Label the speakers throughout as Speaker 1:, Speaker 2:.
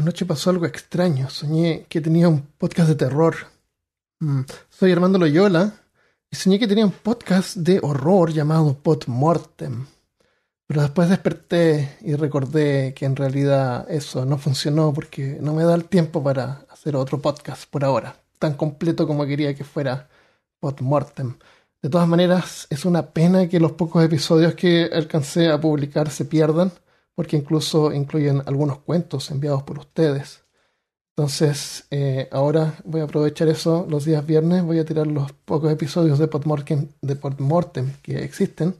Speaker 1: Anoche pasó algo extraño. Soñé que tenía un podcast de terror. Mm, Soy Armando Loyola y soñé que tenía un podcast de horror llamado Podmortem. Pero después desperté y recordé que en realidad eso no funcionó porque no me da el tiempo para hacer otro podcast por ahora, tan completo como quería que fuera Podmortem. De todas maneras, es una pena que los pocos episodios que alcancé a publicar se pierdan, porque incluso incluyen algunos cuentos enviados por ustedes. Entonces, eh, ahora voy a aprovechar eso los días viernes, voy a tirar los pocos episodios de Podmortem, de Podmortem que existen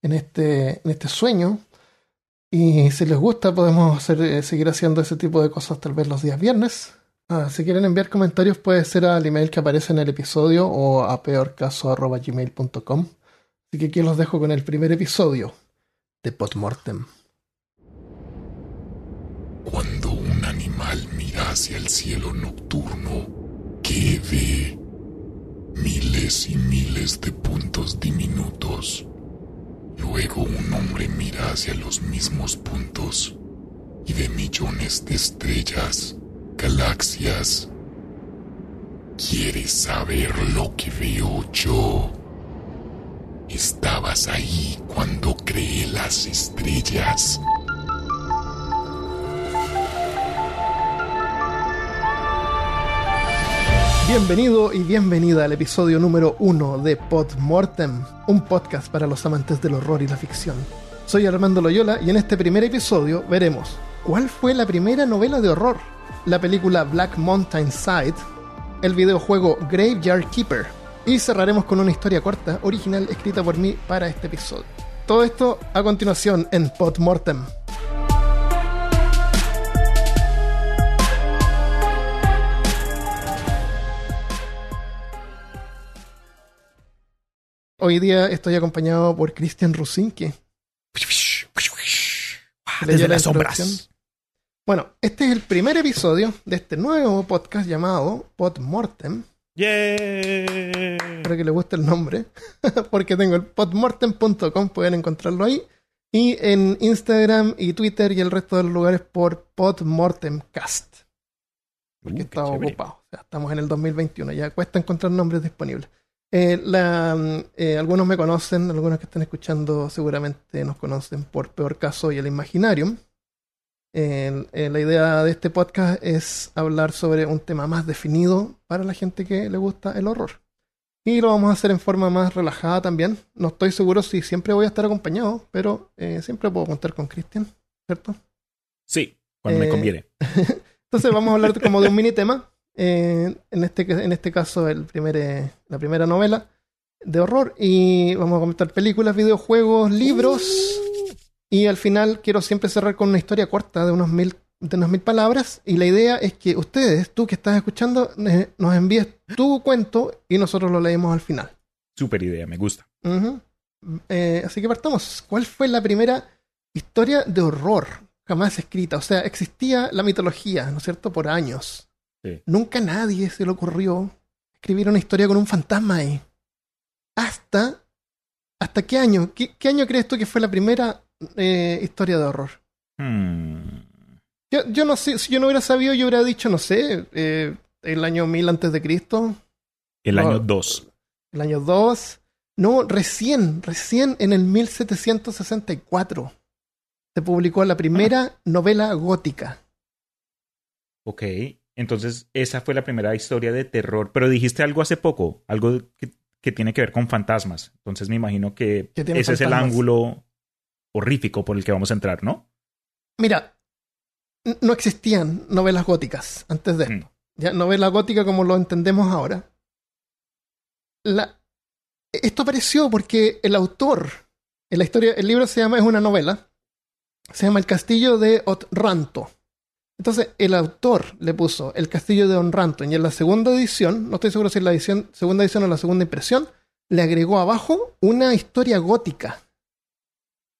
Speaker 1: en este, en este sueño. Y si les gusta, podemos eh, seguir haciendo ese tipo de cosas tal vez los días viernes. Ah, si quieren enviar comentarios puede ser al email que aparece en el episodio o a peorcaso.gmail.com. Así que aquí los dejo con el primer episodio de Podmortem.
Speaker 2: Cuando un animal mira hacia el cielo nocturno, que ve miles y miles de puntos diminutos. Luego un hombre mira hacia los mismos puntos y ve millones de estrellas, galaxias. ¿Quieres saber lo que veo yo? Estabas ahí cuando creé las estrellas.
Speaker 1: Bienvenido y bienvenida al episodio número uno de Podmortem, un podcast para los amantes del horror y la ficción. Soy Armando Loyola y en este primer episodio veremos cuál fue la primera novela de horror, la película Black Mountain Side, el videojuego Graveyard Keeper y cerraremos con una historia corta original escrita por mí para este episodio. Todo esto a continuación en Podmortem. Hoy día estoy acompañado por Christian Rusinke.
Speaker 3: Desde las sombras.
Speaker 1: Bueno, este es el primer episodio de este nuevo podcast llamado Podmortem.
Speaker 3: ¡Yay!
Speaker 1: Espero que les guste el nombre, porque tengo el podmortem.com, pueden encontrarlo ahí. Y en Instagram y Twitter y el resto de los lugares por Podmortemcast. Porque
Speaker 3: Uh,
Speaker 1: estaba ocupado. O sea, estamos en el 2021, ya cuesta encontrar nombres disponibles. Eh, la, mm, eh, algunos me conocen, algunos que están escuchando seguramente nos conocen por Peor Caso y el Imaginarium. Eh, la idea de este podcast es hablar sobre un tema más definido para la gente que le gusta el horror. Y lo vamos a hacer en forma más relajada también. No estoy seguro si siempre voy a estar acompañado, pero siempre puedo contar con Cristian, ¿cierto?
Speaker 3: Sí, cuando me conviene.
Speaker 1: Entonces vamos a hablar como de un mini tema. Eh, en, este, en este caso, el primer, eh, la primera novela de horror. Y vamos a comentar películas, videojuegos, libros. Y al final quiero siempre cerrar con una historia corta de unos mil, de unas mil palabras. Y la idea es que ustedes, tú que estás escuchando, eh, nos envíes tu cuento y nosotros lo leemos al final.
Speaker 3: Super idea, me gusta.
Speaker 1: Eh, así que partamos. ¿Cuál fue la primera historia de horror jamás escrita? O sea, existía la mitología, ¿no es cierto? Por años.
Speaker 3: Sí.
Speaker 1: Nunca a nadie se le ocurrió escribir una historia con un fantasma ahí. Hasta. ¿Hasta qué año? ¿Qué, qué año crees tú que fue la primera eh, historia de horror?
Speaker 3: Hmm.
Speaker 1: Yo, yo no sé, si yo no hubiera sabido, yo hubiera dicho, no sé, eh, el año 1000 antes de Cristo,
Speaker 3: El
Speaker 1: No.
Speaker 3: año 2.
Speaker 1: el año 2. No, recién, recién en el 1764 se publicó la primera novela gótica.
Speaker 3: Ok. Entonces, esa fue la primera historia de terror. Pero dijiste algo hace poco, algo que, que tiene que ver con fantasmas. Entonces, me imagino que ese es el ángulo horrífico por el que vamos a entrar, ¿no?
Speaker 1: Mira, no existían novelas góticas antes de esto.
Speaker 3: Mm.
Speaker 1: Ya, novela gótica como lo entendemos ahora. La- esto apareció porque el autor, en la historia, el libro se llama, es una novela, se llama El Castillo de Otranto. Entonces, el autor le puso El Castillo de Otranto y en la segunda edición, no estoy seguro si es la edición, segunda edición o la segunda impresión, le agregó abajo una historia gótica.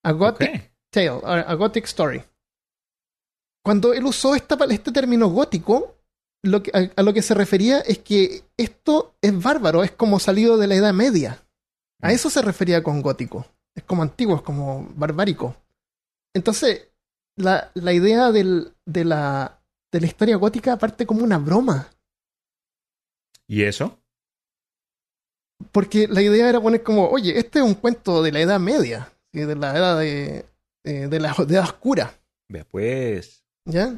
Speaker 1: A Gothic. Tale, a, Gothic Story. Cuando él usó esta, este término gótico, lo que, a, a lo que se refería es que esto es bárbaro, es como salido de la Edad Media. A eso se refería con gótico. Es como antiguo, es como barbárico. Entonces, la, la idea del- de la de la historia gótica parte como una broma.
Speaker 3: ¿Y eso?
Speaker 1: Porque la idea era poner como, oye, este es un cuento de la Edad Media, de la Edad de, eh, de la de edad oscura,
Speaker 3: Vea pues.
Speaker 1: ¿ya?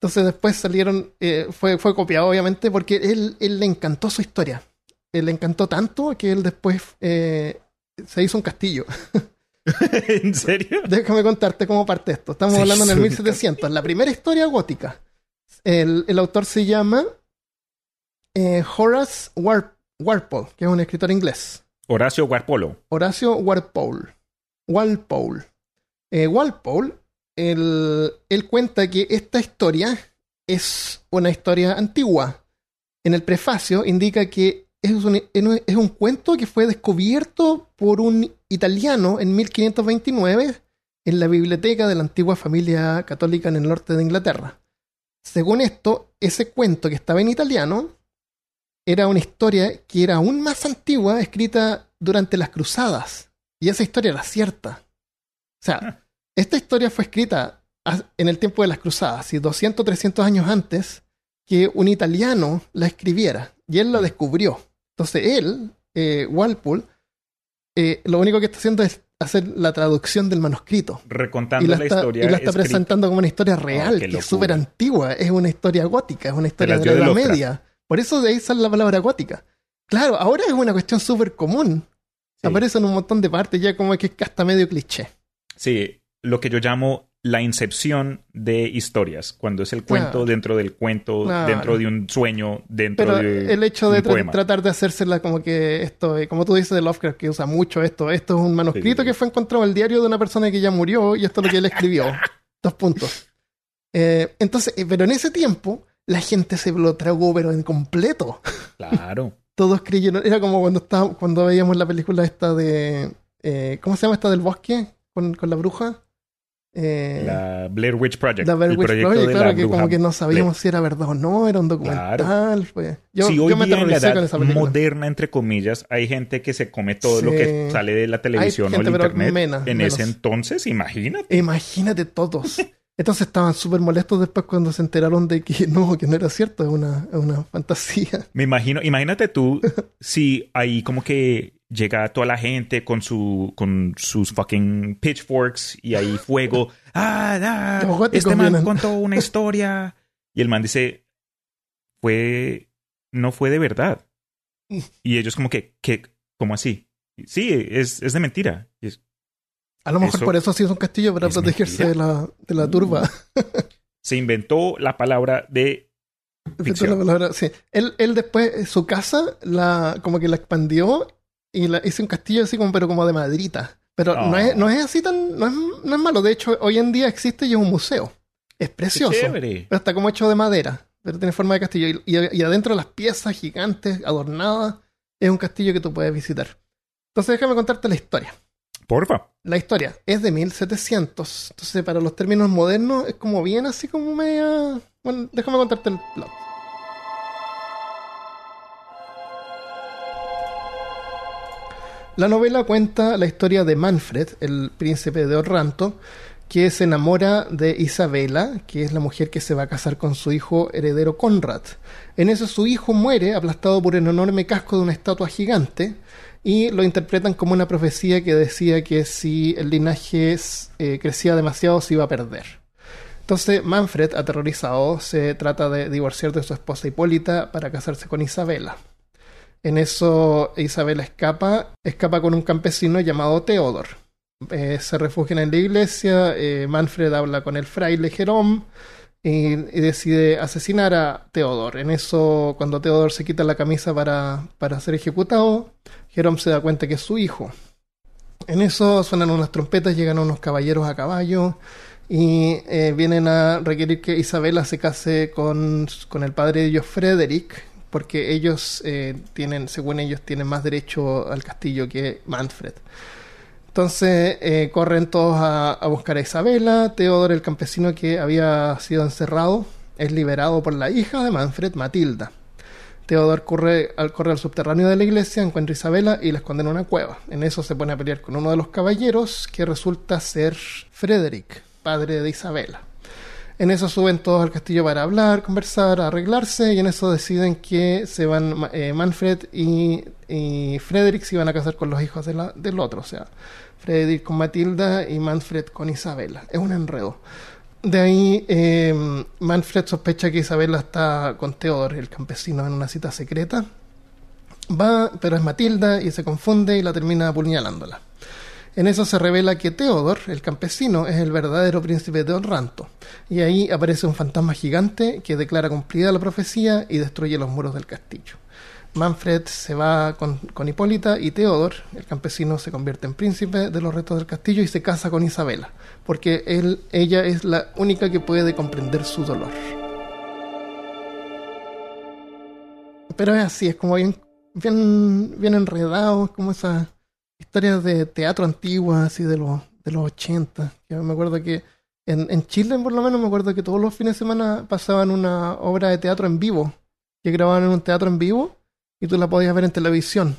Speaker 1: Entonces después salieron, eh, fue, fue copiado obviamente porque él, él le encantó su historia. Él le encantó tanto que él después eh, se hizo un castillo.
Speaker 3: ¿En serio?
Speaker 1: Déjame contarte cómo parte esto. Estamos hablando en el
Speaker 3: hizo un
Speaker 1: 1700, la primera historia gótica. El, el autor se llama eh, Horace War- Walpole, que es un escritor inglés.
Speaker 3: Horacio Guarpolo.
Speaker 1: Horacio Walpole. Walpole. Eh, Walpole, él, él cuenta que esta historia es una historia antigua. En el prefacio indica que es un, es un cuento que fue descubierto por un italiano en 1529 en la biblioteca de la antigua familia católica en el norte de Inglaterra. Según esto, ese cuento que estaba en italiano era una historia que era aún más antigua, escrita durante las cruzadas. Y esa historia era cierta. O sea, esta historia fue escrita en el tiempo de las cruzadas, y 200, 300 años antes que un italiano la escribiera. Y él la descubrió. Entonces él, eh, Walpole, eh, lo único que está haciendo es hacer la traducción del manuscrito.
Speaker 3: Recontando
Speaker 1: Y la,
Speaker 3: la
Speaker 1: está,
Speaker 3: historia.
Speaker 1: y la está
Speaker 3: escrita.
Speaker 1: presentando como una historia real,
Speaker 3: qué
Speaker 1: que es súper antigua, es una historia gótica, es una historia de la Edad. Media. Por eso de ahí sale la palabra gótica. Claro, ahora es una cuestión súper común.
Speaker 3: Sí.
Speaker 1: Aparece en un montón de partes ya como que es hasta medio cliché.
Speaker 3: Sí, lo que yo llamo la incepción de historias, cuando es el cuento dentro del cuento, dentro de un sueño, dentro
Speaker 1: Pero
Speaker 3: de
Speaker 1: el hecho de
Speaker 3: un
Speaker 1: tra-
Speaker 3: poema.
Speaker 1: tratar de hacérsela como que esto, eh, como tú dices de Lovecraft, que usa mucho esto, esto es un manuscrito
Speaker 3: Sí.
Speaker 1: que fue encontrado en el diario de una persona que ya murió y esto es lo que él escribió. Dos puntos. Eh, entonces, eh, pero en ese tiempo, la gente se lo tragó, pero en completo.
Speaker 3: Claro.
Speaker 1: Todos creyeron, era como cuando estábamos, cuando veíamos la película esta de, eh, ¿cómo se llama esta del bosque? Con, con la bruja. Eh,
Speaker 3: La Blair Witch Project.
Speaker 1: la Blair
Speaker 3: el
Speaker 1: Witch Project,
Speaker 3: de
Speaker 1: claro,
Speaker 3: la
Speaker 1: que como que no sabíamos
Speaker 3: Blair.
Speaker 1: si era verdad o no, era un documental. Yo,
Speaker 3: si
Speaker 1: yo
Speaker 3: hoy
Speaker 1: me
Speaker 3: día en la
Speaker 1: con
Speaker 3: edad
Speaker 1: esa
Speaker 3: moderna, entre comillas, hay gente que se come todo lo que sale de la televisión o
Speaker 1: gente,
Speaker 3: el
Speaker 1: pero
Speaker 3: internet.
Speaker 1: mena,
Speaker 3: en
Speaker 1: menos.
Speaker 3: ese entonces, imagínate.
Speaker 1: Imagínate todos. Entonces estaban súper molestos después cuando se enteraron de que no, que no era cierto, es una, una fantasía.
Speaker 3: Me imagino, imagínate tú si ahí como que llega toda la gente con su con sus fucking pitchforks y ahí fuego. Ah, ah, este man
Speaker 1: vienen.
Speaker 3: contó una historia y el man dice fue no fue de verdad. Y ellos como que, que ¿cómo así? Sí, es, es de mentira. Y es-
Speaker 1: A lo mejor
Speaker 3: Eso
Speaker 1: por eso sí es un castillo para protegerse de la, de la turba.
Speaker 3: se inventó la palabra de
Speaker 1: Inventó
Speaker 3: Ficción.
Speaker 1: la palabra, sí. Él, él después, su casa, la, como que la expandió y la hizo un castillo así como, pero como de madrita. Pero no, es, no es así tan, no es, no es malo. De hecho, hoy en día existe y es un museo. Es precioso. Pero está como hecho de madera. Pero tiene forma de castillo. Y, y- y adentro las piezas gigantes, adornadas, es un castillo que tú puedes visitar. Entonces déjame contarte la historia.
Speaker 3: Porfa.
Speaker 1: La historia es de 1700. Entonces, para los términos modernos, es como bien así como media. Bueno, déjame contarte el plot. La novela cuenta la historia de Manfred, el príncipe de Orranto, que se enamora de Isabela, que es la mujer que se va a casar con su hijo heredero Conrad. En eso su hijo muere aplastado por el enorme casco de una estatua gigante y lo interpretan como una profecía que decía que si el linaje eh, crecía demasiado se iba a perder. Entonces Manfred, aterrorizado, se trata de divorciar de su esposa Hipólita para casarse con Isabela. En eso Isabela escapa, escapa con un campesino llamado Teodor. Eh, se refugian en la iglesia, eh, Manfred habla con el fraile Jerón y, decide asesinar a Teodor. En eso, cuando Teodor se quita la camisa para, para ser ejecutado, Jerón se da cuenta que es su hijo. En eso suenan unas trompetas, llegan unos caballeros a caballo y eh, vienen a requerir que Isabela se case con, con el padre de ellos, Frederick, porque ellos eh, tienen, según ellos, tienen más derecho al castillo que Manfred. Entonces eh, corren todos a, buscar a Isabela. Teodoro, el campesino que había sido encerrado, es liberado por la hija de Manfred, Matilda. Teodor corre al, corre al subterráneo de la iglesia, encuentra a Isabela y la esconde en una cueva. En eso se pone a pelear con uno de los caballeros, que resulta ser Frederick, padre de Isabela. En eso suben todos al castillo para hablar, conversar, arreglarse, y en eso deciden que se van eh, Manfred y, Frederick se iban a casar con los hijos del otro, o sea, Frederick con Matilda y Manfred con Isabela. Es un enredo. De ahí, eh, Manfred sospecha que Isabela está con Theodor, el campesino, en una cita secreta. Va, pero es Matilda y se confunde y la termina apuñalándola. En eso se revela que Theodor, el campesino, es el verdadero príncipe de Otranto. Y ahí aparece un fantasma gigante que declara cumplida la profecía y destruye los muros del castillo. Manfred se va con, con Hipólita y Theodor, el campesino, se convierte en príncipe de los restos del castillo y se casa con Isabela, porque él, ella es la única que puede comprender su dolor. Pero es así, es como bien, bien, bien enredado, como esas historias de teatro antiguas, así de los, de los 80. Que me acuerdo que en, en Chile, por lo menos, me acuerdo que todos los fines de semana pasaban una obra de teatro en vivo, que grababan en un teatro en vivo y tú la podías ver en televisión.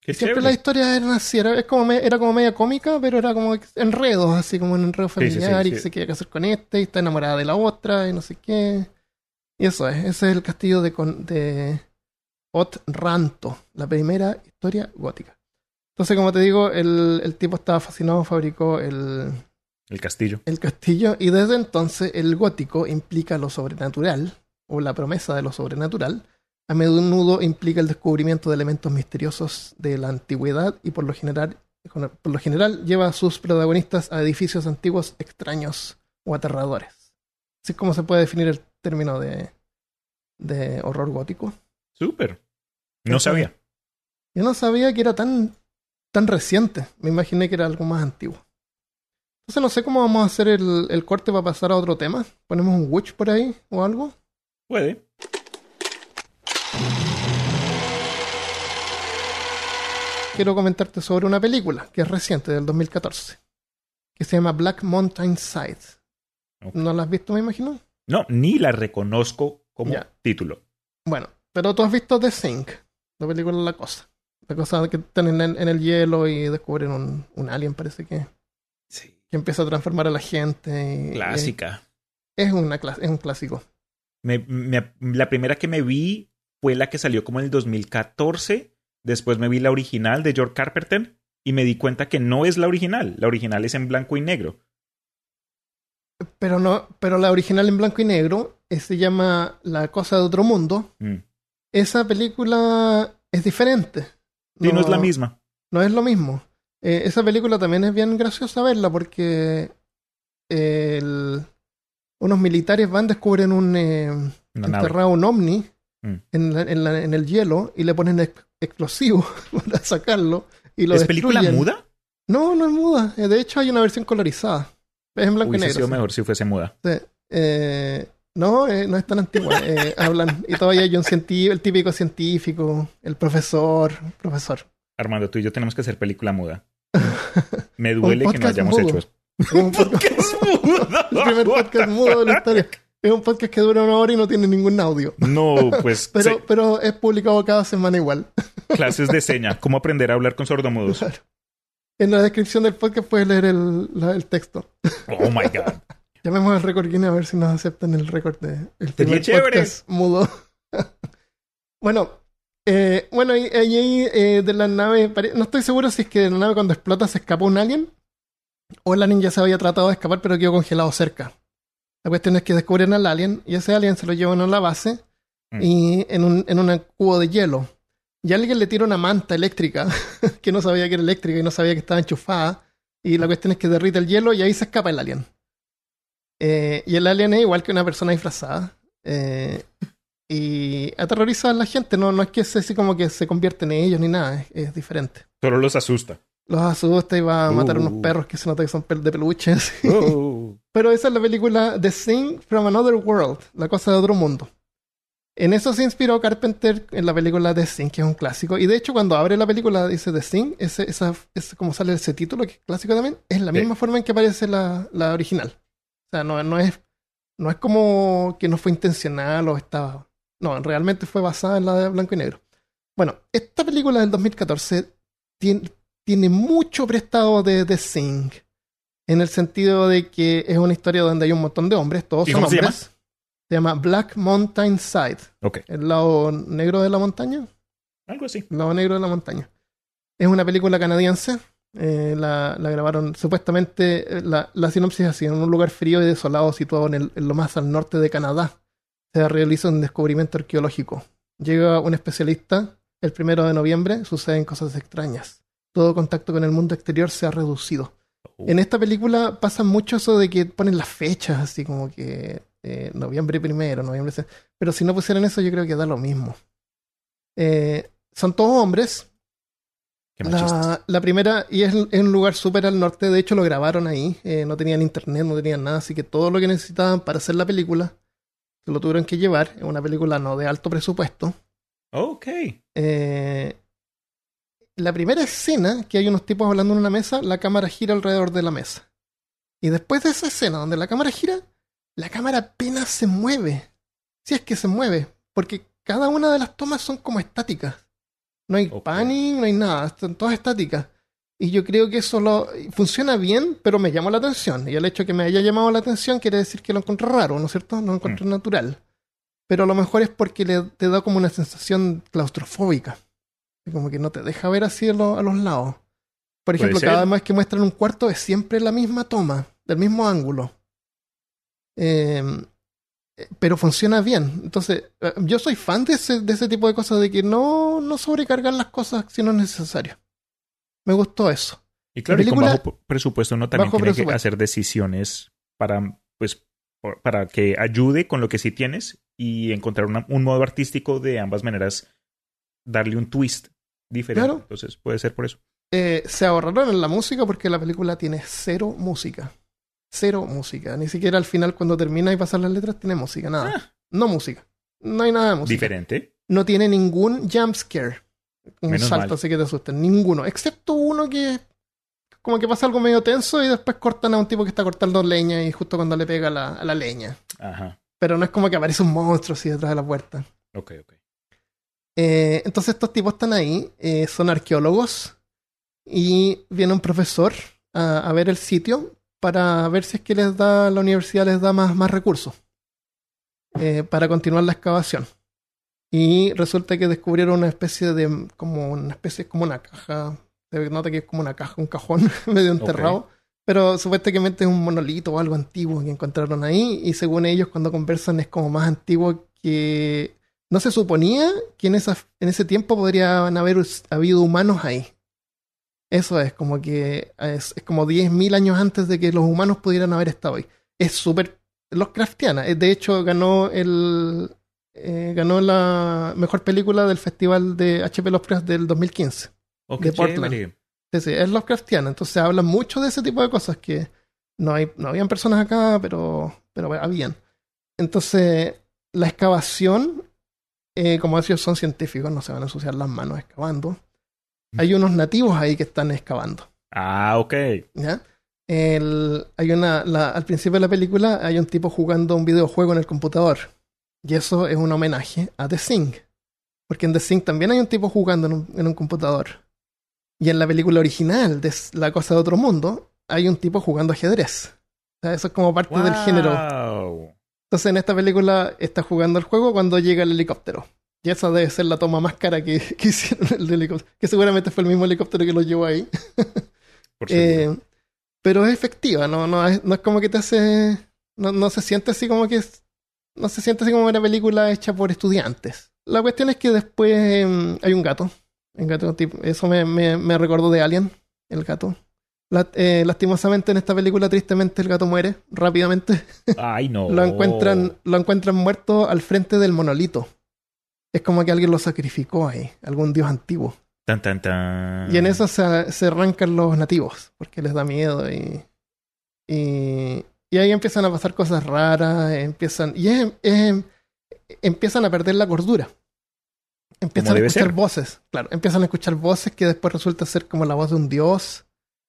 Speaker 3: Qué
Speaker 1: Siempre las historias eran así, era, es como me- era como media cómica, pero era como enredos, así como un enredo
Speaker 3: Sí, sí, sí,
Speaker 1: familiar y
Speaker 3: sí.
Speaker 1: que se quiere casar con este y está enamorada de la otra y no sé qué. Y eso es, ese es el castillo de, de Otranto, la primera historia gótica. Entonces, como te digo, el, el tipo estaba fascinado, fabricó el,
Speaker 3: El castillo.
Speaker 1: el castillo y desde entonces el gótico implica lo sobrenatural o la promesa de lo sobrenatural. A menudo implica el descubrimiento de elementos misteriosos de la antigüedad y por lo general, por lo general lleva a sus protagonistas a edificios antiguos extraños o aterradores. Así es como se puede definir el término de, de horror gótico.
Speaker 3: Súper. No sabía.
Speaker 1: Yo no sabía que era tan, tan reciente. Me imaginé que era algo más antiguo. Entonces no sé cómo vamos a hacer el, el corte para pasar a otro tema. ¿Ponemos un witch por ahí o algo?
Speaker 3: Puede.
Speaker 1: Quiero comentarte sobre una película que es reciente, del 2014. Que se llama Black Mountain Side. ¿No la has visto, me imagino?
Speaker 3: No, ni la reconozco como título.
Speaker 1: Bueno, pero tú has visto The Sink, la película La Cosa. La cosa que están en, en el hielo y descubren un, un alien, parece que,
Speaker 3: Sí.
Speaker 1: que empieza a transformar a la gente. y-
Speaker 3: Clásica.
Speaker 1: Es, una, clas- es un clásico.
Speaker 3: Me- me- la primera que me vi fue la que salió como en el 2014. Después me vi la original de George Carpenter y me di cuenta que no es la original. La original es en blanco y negro.
Speaker 1: Pero no, pero la original en blanco y negro eh, se llama La cosa de otro mundo.
Speaker 3: Mm.
Speaker 1: Esa película es diferente.
Speaker 3: Sí, no, es la misma.
Speaker 1: No es lo mismo. Eh, esa película también es bien graciosa verla porque el- unos militares van, descubren un eh, enterrado un ovni
Speaker 3: Mm.
Speaker 1: en, la- en la- en el hielo y le ponen ex- explosivos para sacarlo y lo
Speaker 3: ¿Es película muda?
Speaker 1: No, no es muda. Eh, De hecho, hay una versión colorizada. Es en blanco y negro.
Speaker 3: sido mejor si fuese muda.
Speaker 1: Sí. Eh, no, eh, no es tan antigua. Eh, hablan y todavía hay un científico, el típico científico, el profesor, profesor.
Speaker 3: Armando, tú y yo tenemos que hacer película muda. Me duele que no hayamos
Speaker 1: mudo.
Speaker 3: hecho eso.
Speaker 1: Es un podcast- el primer podcast mudo de la historia. Es un podcast que dura una hora y no tiene ningún audio.
Speaker 3: No, pues
Speaker 1: Pero,
Speaker 3: se-
Speaker 1: pero es publicado cada semana igual.
Speaker 3: clases de seña. ¿Cómo aprender a hablar con sordomudos?
Speaker 1: Claro. En la descripción del podcast puedes leer el, la- el texto.
Speaker 3: Oh my God.
Speaker 1: Llamemos al récord Guinness a ver si nos aceptan el récord de el primer podcast mudo. bueno, eh, bueno, y, ahí eh, de la nave, no estoy seguro si es que de la nave cuando explota se escapó un alien o el alien ya se había tratado de escapar pero quedó congelado cerca. La cuestión es que descubren al alien y ese alien se lo llevan a la base
Speaker 3: Mm.
Speaker 1: y en un, en un cubo de hielo. Y alguien le tira una manta eléctrica que no sabía que era eléctrica y no sabía que estaba enchufada. Y la cuestión es que derrite el hielo y ahí se escapa el alien. Eh, y el alien es igual que una persona disfrazada. eh, y aterroriza a la gente. No, no es que se, así como que se convierte en ellos ni nada. Es, es diferente.
Speaker 3: Solo los asusta.
Speaker 1: Los asusta y va a matar
Speaker 3: Uh.
Speaker 1: unos perros que se nota que son de peluches.
Speaker 3: Oh.
Speaker 1: Pero esa es la película The Thing from Another World, la cosa de otro mundo. En eso se inspiró Carpenter en la película The Thing, que es un clásico. Y de hecho, cuando abre la película dice The Thing, ese, esa, ese como sale ese título, que es clásico también, es la
Speaker 3: Sí.
Speaker 1: misma forma en que aparece la, la original. O sea, no, no, es, no es como que no fue intencional o estaba. No, realmente fue basada en la de blanco y negro. Bueno, esta película del 2014 tiene, tiene mucho prestado de The Thing. En el sentido de que es una historia donde hay un montón de hombres, todos
Speaker 3: ¿Y
Speaker 1: son
Speaker 3: cómo se
Speaker 1: hombres. Se llama Black Mountain Side,
Speaker 3: Ok.
Speaker 1: el lado negro de la montaña.
Speaker 3: Algo así.
Speaker 1: El lado negro de la montaña. Es una película canadiense. Eh, la, la grabaron supuestamente. eh, La, la sinopsis es así: en un lugar frío y desolado situado en, el- en lo más al norte de Canadá, se realiza un descubrimiento arqueológico. Llega un especialista el primero de noviembre, suceden cosas extrañas. Todo contacto con el mundo exterior se ha reducido.
Speaker 3: Oh.
Speaker 1: En esta película pasa mucho eso de que ponen las fechas, así como que eh, noviembre primero, noviembre. Pero si no pusieran eso, yo creo que da lo mismo. Eh, son todos hombres.
Speaker 3: Qué.
Speaker 1: La, la primera, y es un lugar súper al norte, de hecho lo grabaron ahí. eh, no tenían internet, no tenían nada, así que todo lo que necesitaban para hacer la película se lo tuvieron que llevar. Es una película no de alto presupuesto.
Speaker 3: Ok.
Speaker 1: Eh, la primera escena, que hay unos tipos hablando en una mesa, la cámara gira alrededor de la mesa. Y después de esa escena donde la cámara gira, la cámara apenas se mueve. Si es que se mueve, porque cada una de las tomas son como estáticas. No hay panning, no hay nada, están todas estáticas. Y yo creo que eso lo- funciona bien, pero me llamó la atención. Y el hecho de que me haya llamado la atención quiere decir que lo encontré raro, ¿no es cierto? No lo encontré natural. Pero a lo mejor es porque le, te da como una sensación claustrofóbica. Como que no te deja ver así a, lo- a los lados. Por ejemplo, cada vez que muestran un cuarto es siempre la misma toma, del mismo ángulo. Eh, pero funciona bien. Entonces, eh, yo soy fan de ese, de ese tipo de cosas, de que no, no sobrecargar las cosas si no es necesario. Me gustó eso.
Speaker 3: Y claro, y con bajo presupuesto uno también tiene que hacer decisiones para, pues, para que ayude con lo que sí tienes y encontrar una- un modo artístico de ambas maneras, darle un twist diferente.
Speaker 1: Claro.
Speaker 3: Entonces puede ser por eso.
Speaker 1: Eh, se ahorraron en la música porque la película tiene cero música. Cero música. Ni siquiera al final, cuando termina y pasan las letras, tiene música. Nada.
Speaker 3: Ah.
Speaker 1: No música. No hay nada de música.
Speaker 3: Diferente.
Speaker 1: No tiene ningún jump scare. Un
Speaker 3: Menos
Speaker 1: salto
Speaker 3: mal.
Speaker 1: así que te asusten. Ninguno. Excepto uno que. Como que pasa algo medio tenso y después cortan a un tipo que está cortando leña y justo cuando le pega a la, a la leña.
Speaker 3: Ajá.
Speaker 1: Pero no es como que aparece un monstruo así detrás de la puerta.
Speaker 3: Ok, ok.
Speaker 1: Eh, entonces estos tipos están ahí, eh, son arqueólogos y viene un profesor a, a ver el sitio para ver si es que les da la universidad les da más, más recursos eh, para continuar la excavación. Y resulta que descubrieron una especie de como una especie como una caja, se nota que es como una caja, un cajón medio enterrado, pero supuestamente es un monolito o algo antiguo que encontraron ahí y según ellos cuando conversan es como más antiguo que no se suponía que en, esa, en ese tiempo podrían haber habido humanos ahí. Eso es como que es, es como 10.000 años antes de que los humanos pudieran haber estado ahí. Es súper Lovecraftiana. Eh, De hecho, ganó el eh, ganó la mejor película del festival de HP Lovecraft del 2015.
Speaker 3: Ok,
Speaker 1: De Portland.
Speaker 3: chévere.
Speaker 1: Sí, sí, es Lovecraftiana. Entonces habla mucho de ese tipo de cosas que no hay, no habían personas acá, pero, pero habían. Entonces, la excavación, eh, como ellos son científicos, no se van a ensuciar las manos excavando. Hay unos nativos ahí que están excavando.
Speaker 3: Ah, ok.
Speaker 1: ¿ya? El- hay una, la- al principio de la película hay un tipo jugando un videojuego en el computador. Y eso es un homenaje a The Thing. Porque en The Thing también hay un tipo jugando en un, en un computador. Y en la película original de La Cosa de Otro Mundo hay un tipo jugando ajedrez. O sea, eso es como parte del género. Entonces en esta película está jugando el juego cuando llega el helicóptero. Y esa debe ser la toma más cara que, que hicieron el helicóptero. Que seguramente fue el mismo helicóptero que lo llevó ahí.
Speaker 3: Por.
Speaker 1: Eh, pero es efectiva, no, no, es, no es como que te hace. No, no se siente así como que es. No se siente así como una película hecha por estudiantes. La cuestión es que después em, hay un gato. Un gato tipo- eso me, me, me recordó de Alien, el gato. La- eh, lastimosamente en esta película, tristemente, el gato muere rápidamente.
Speaker 3: Ay, no.
Speaker 1: Lo encuentran, lo encuentran muerto al frente del monolito. Es como que alguien lo sacrificó ahí, algún dios antiguo.
Speaker 3: Tan, tan, tan.
Speaker 1: Y en eso se, se arrancan los nativos, porque les da miedo y, y, y ahí empiezan a pasar cosas raras, empiezan, y es- es- empiezan a perder la cordura. Empiezan a escuchar
Speaker 3: ser.
Speaker 1: voces, claro, empiezan a escuchar voces que después resulta ser como la voz de un dios,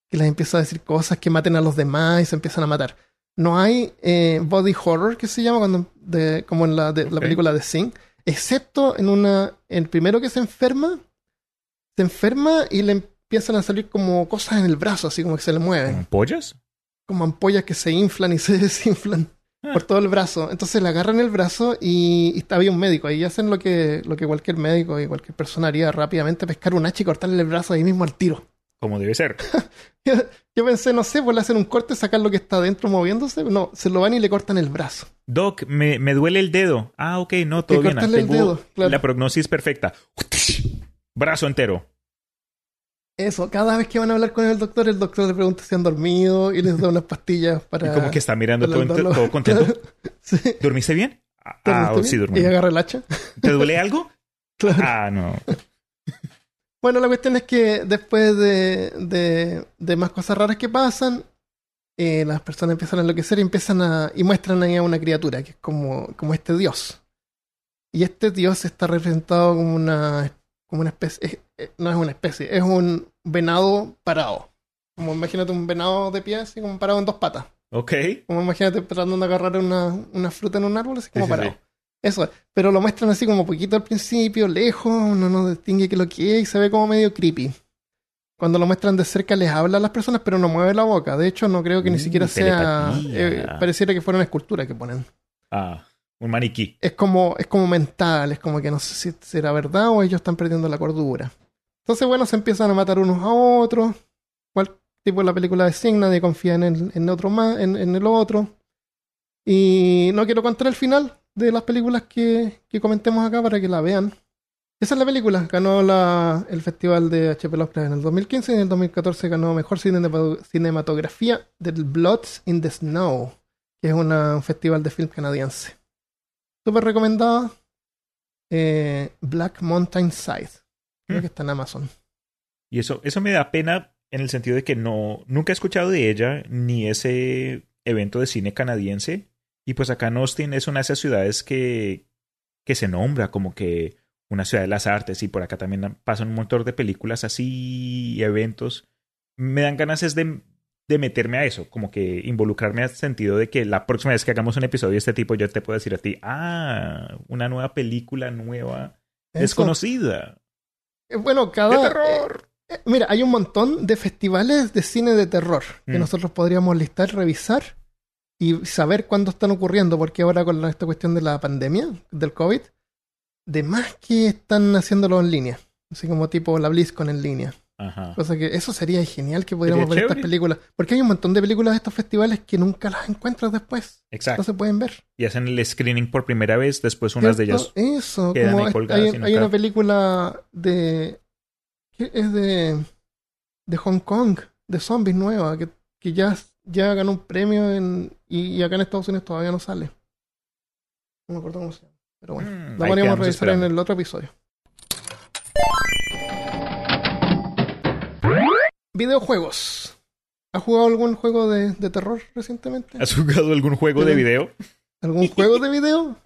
Speaker 1: que les empieza a decir cosas que maten a los demás y se empiezan a matar. No hay eh, body horror que se llama cuando de, como en la, de, la película de Sing, excepto en una, el primero que se enferma, se enferma y le empiezan a salir como cosas en el brazo, así como que se le mueven.
Speaker 3: ¿Como ¿Pollas?
Speaker 1: como ampollas que se inflan y se desinflan
Speaker 3: Ah.
Speaker 1: por todo el brazo. Entonces le agarran el brazo y, y había un médico. Ahí hacen lo que, lo que cualquier médico y cualquier persona haría rápidamente, pescar un hacha y cortarle el brazo ahí mismo al tiro.
Speaker 3: Como debe ser.
Speaker 1: Yo pensé, no sé, pues le hacen un corte, sacar lo que está dentro moviéndose. No, se lo van y le cortan el brazo.
Speaker 3: Doc, me, me duele el dedo. Ah, ok, no, todo bien.
Speaker 1: el dedo, claro.
Speaker 3: la prognosis perfecta. Brazo entero.
Speaker 1: Eso, cada vez que van a hablar con el doctor, el doctor le pregunta si han dormido y les da unas pastillas para.
Speaker 3: Y como que está mirando todo, todo contento.
Speaker 1: Sí.
Speaker 3: ¿Dormiste bien? Ah,
Speaker 1: ¿Dormiste
Speaker 3: oh, sí, dormí.
Speaker 1: Y agarra el hacha.
Speaker 3: ¿Te duele algo?
Speaker 1: Claro.
Speaker 3: Ah, no.
Speaker 1: Bueno, la cuestión es que después de, de, de más cosas raras que pasan, eh, las personas empiezan a enloquecer y empiezan a. y muestran ahí a una criatura que es como, como este dios. Y este dios está representado como una. como una especie. es- eh, no es una especie, es un venado parado. Como imagínate un venado de pie, así como parado en dos patas.
Speaker 3: Ok.
Speaker 1: Como imagínate tratando de agarrar una, una fruta en un árbol, así como
Speaker 3: sí,
Speaker 1: parado.
Speaker 3: sí.
Speaker 1: Eso, es. pero lo muestran así como poquito al principio, lejos, uno no distingue qué lo que es y se ve como medio creepy. Cuando lo muestran de cerca les habla a las personas, pero no mueve la boca. De hecho, no creo que ni
Speaker 3: Uh,
Speaker 1: siquiera sea... eh, pareciera que fuera una escultura que ponen.
Speaker 3: Ah, un maniquí.
Speaker 1: Es como, es como mental, es como que no sé si será verdad o ellos están perdiendo la cordura. Entonces, bueno, se empiezan a matar unos a otros. Cual tipo de la película de Sign, nadie confía en el, en otro más, en, en el otro. Y no quiero contar el final de las películas que, que comentemos acá para que la vean. Esa es la película. Ganó la, el festival de HP Lovecraft en el 2015 y en el 2014 ganó Mejor Cinema- Cinematografía del Bloods in the Snow, que es un festival de film canadiense. Súper recomendada. Eh, Black Mountain Side. Creo que está en Amazon.
Speaker 3: Y eso, eso me da pena en el sentido de que no, nunca he escuchado de ella ni ese evento de cine canadiense. Y pues acá en Austin es una de esas ciudades que, que se nombra como que una ciudad de las artes y por acá también pasan un montón de películas así y eventos. Me dan ganas es de, de meterme a eso, como que involucrarme al sentido de que la próxima vez que hagamos un episodio de este tipo yo te puedo decir a ti, ah, una nueva película nueva,
Speaker 1: Eso.
Speaker 3: desconocida,
Speaker 1: Eh, Bueno,
Speaker 3: de
Speaker 1: cada.
Speaker 3: terror.
Speaker 1: eh, mira, hay un montón de festivales de cine de terror que
Speaker 3: Mm.
Speaker 1: nosotros podríamos listar, revisar y saber cuándo están ocurriendo, porque ahora con esta cuestión de la pandemia, del COVID, de más que están haciéndolo en línea. Así como tipo la BlizzCon en línea.
Speaker 3: Ajá.
Speaker 1: Cosa que eso sería genial que pudiéramos ver estas películas. Porque hay un montón de películas de estos festivales que nunca las encuentras después.
Speaker 3: Exacto.
Speaker 1: No se pueden ver.
Speaker 3: y hacen el screening por primera vez, después unas de ellas.
Speaker 1: Eso,
Speaker 3: quedan
Speaker 1: como
Speaker 3: colgadas
Speaker 1: hay, hay
Speaker 3: nunca-
Speaker 1: una película de. que es de. de Hong Kong, de zombies nueva, que, que ya, ya ganó un premio en, y, y acá en Estados Unidos todavía no sale. No me acuerdo cómo se llama. Pero bueno,
Speaker 3: Mm,
Speaker 1: la podríamos revisar
Speaker 3: esperando.
Speaker 1: en el otro episodio. Videojuegos. ¿Has jugado algún juego de, de terror recientemente?
Speaker 3: ¿Has jugado algún juego de video?
Speaker 1: ¿Algún juego de video?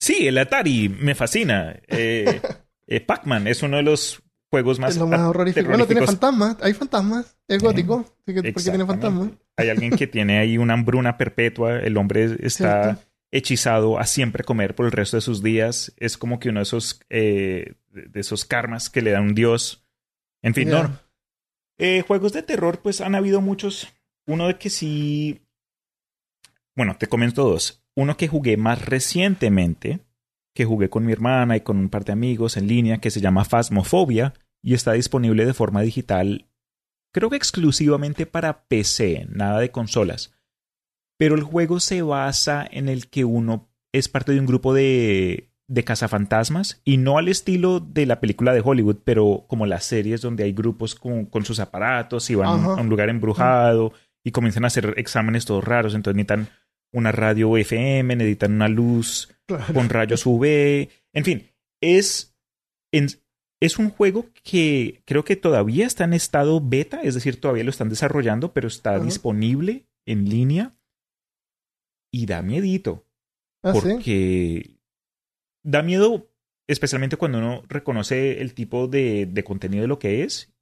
Speaker 3: Sí, el Atari me fascina. Eh, eh, Pac-Man es uno de los juegos más,
Speaker 1: es lo más horrorífico. Bueno, tiene fantasmas. Hay fantasmas. Es gótico. porque tiene fantasmas.
Speaker 3: Hay alguien que tiene ahí una hambruna perpetua. El hombre está
Speaker 1: Cierto.
Speaker 3: hechizado a siempre comer por el resto de sus días. Es como que uno de esos, eh, de esos karmas que le da un dios. En fin, no. Eh, juegos de terror, pues han habido muchos. Uno de que sí. Bueno, te comento dos. Uno que jugué más recientemente, que jugué con mi hermana y con un par de amigos en línea, que se llama Phasmophobia y está disponible de forma digital, creo que exclusivamente para PC, nada de consolas. Pero el juego se basa en el que uno es parte de un grupo de, de cazafantasmas y no al estilo de la película de Hollywood, pero como las series donde hay grupos con, con sus aparatos y van
Speaker 1: Ajá.
Speaker 3: a un lugar embrujado y comienzan a hacer exámenes todos raros, entonces necesitan una radio FM, necesitan una luz
Speaker 1: Claro.
Speaker 3: con rayos UV, en fin, es, en- es un juego que creo que todavía está en estado beta, es decir, todavía lo están desarrollando, pero está disponible en línea y da miedito,
Speaker 1: Ah, sí.
Speaker 3: porque da miedo especialmente cuando uno reconoce el tipo de, de contenido de lo que es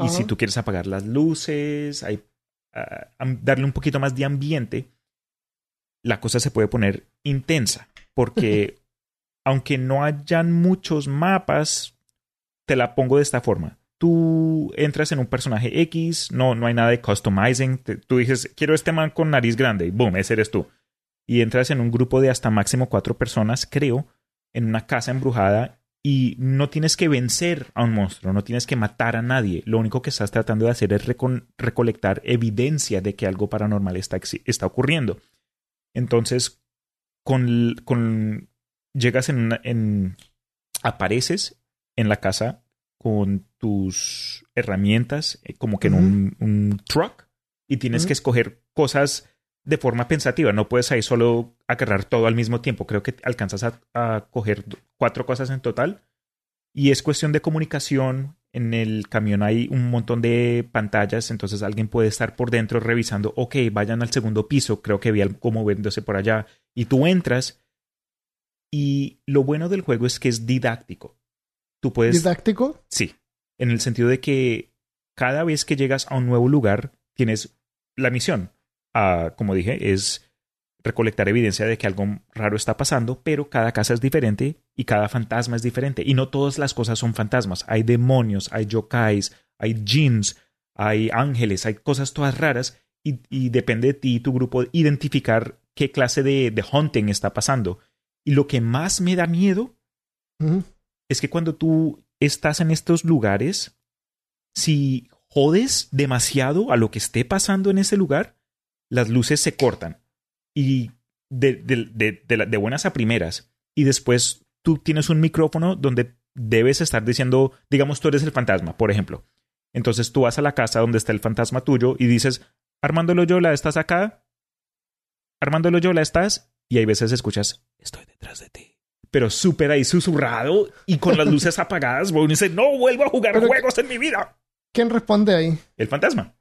Speaker 3: y si tú quieres apagar las luces, hay, ah, darle un poquito más de ambiente, la cosa se puede poner intensa. Porque aunque no hayan muchos mapas, te la pongo de esta forma. tú entras en un personaje X, no, no hay nada de customizing. Tú dices, quiero este man con nariz grande, y boom, ese eres tú. Y entras en un grupo de hasta máximo cuatro personas, creo, en una casa embrujada y no tienes que vencer a un monstruo, no tienes que matar a nadie. Lo único que estás tratando de hacer es recolectar evidencia de que algo paranormal está, está ocurriendo. Entonces, con, con llegas en, en apareces en la casa con tus herramientas, eh, como que en un, un truck, y tienes que escoger cosas de forma pensativa. No puedes ahí solo agarrar todo al mismo tiempo. Creo que alcanzas a, a coger cuatro cosas en total. Y es cuestión de comunicación. En el camión hay un montón de pantallas, entonces alguien puede estar por dentro revisando, ok, vayan al segundo piso, creo que vi algo moviéndose por allá. Y tú entras. Y lo bueno del juego es que es didáctico. Tú puedes...
Speaker 1: Didáctico.
Speaker 3: Sí, en el sentido de que cada vez que llegas a un nuevo lugar, tienes la misión. Ah, como dije, es recolectar evidencia de que algo raro está pasando, pero cada casa es diferente y cada fantasma es diferente. Y no todas las cosas son fantasmas. Hay demonios, hay yokais, hay jinns, hay ángeles, hay cosas todas raras y, y depende de ti y tu grupo identificar qué clase de, de hunting está pasando. Y lo que más me da miedo. Es que cuando tú estás en estos lugares, si jodes demasiado a lo que esté pasando en ese lugar, las luces se cortan. Y de, buenas a primeras. Y después tú tienes un micrófono donde debes estar diciendo, digamos, tú eres el fantasma, por ejemplo. Entonces tú vas a la casa donde está el fantasma tuyo y dices, Armando Loyola, ¿estás acá? Armando Loyola, ¿estás? Y hay veces escuchas, estoy detrás de ti. Pero súper ahí susurrado y con las luces apagadas, uno dice, no vuelvo a jugar
Speaker 1: Pero-
Speaker 3: juegos en mi vida.
Speaker 1: ¿Quién responde ahí?
Speaker 3: El fantasma.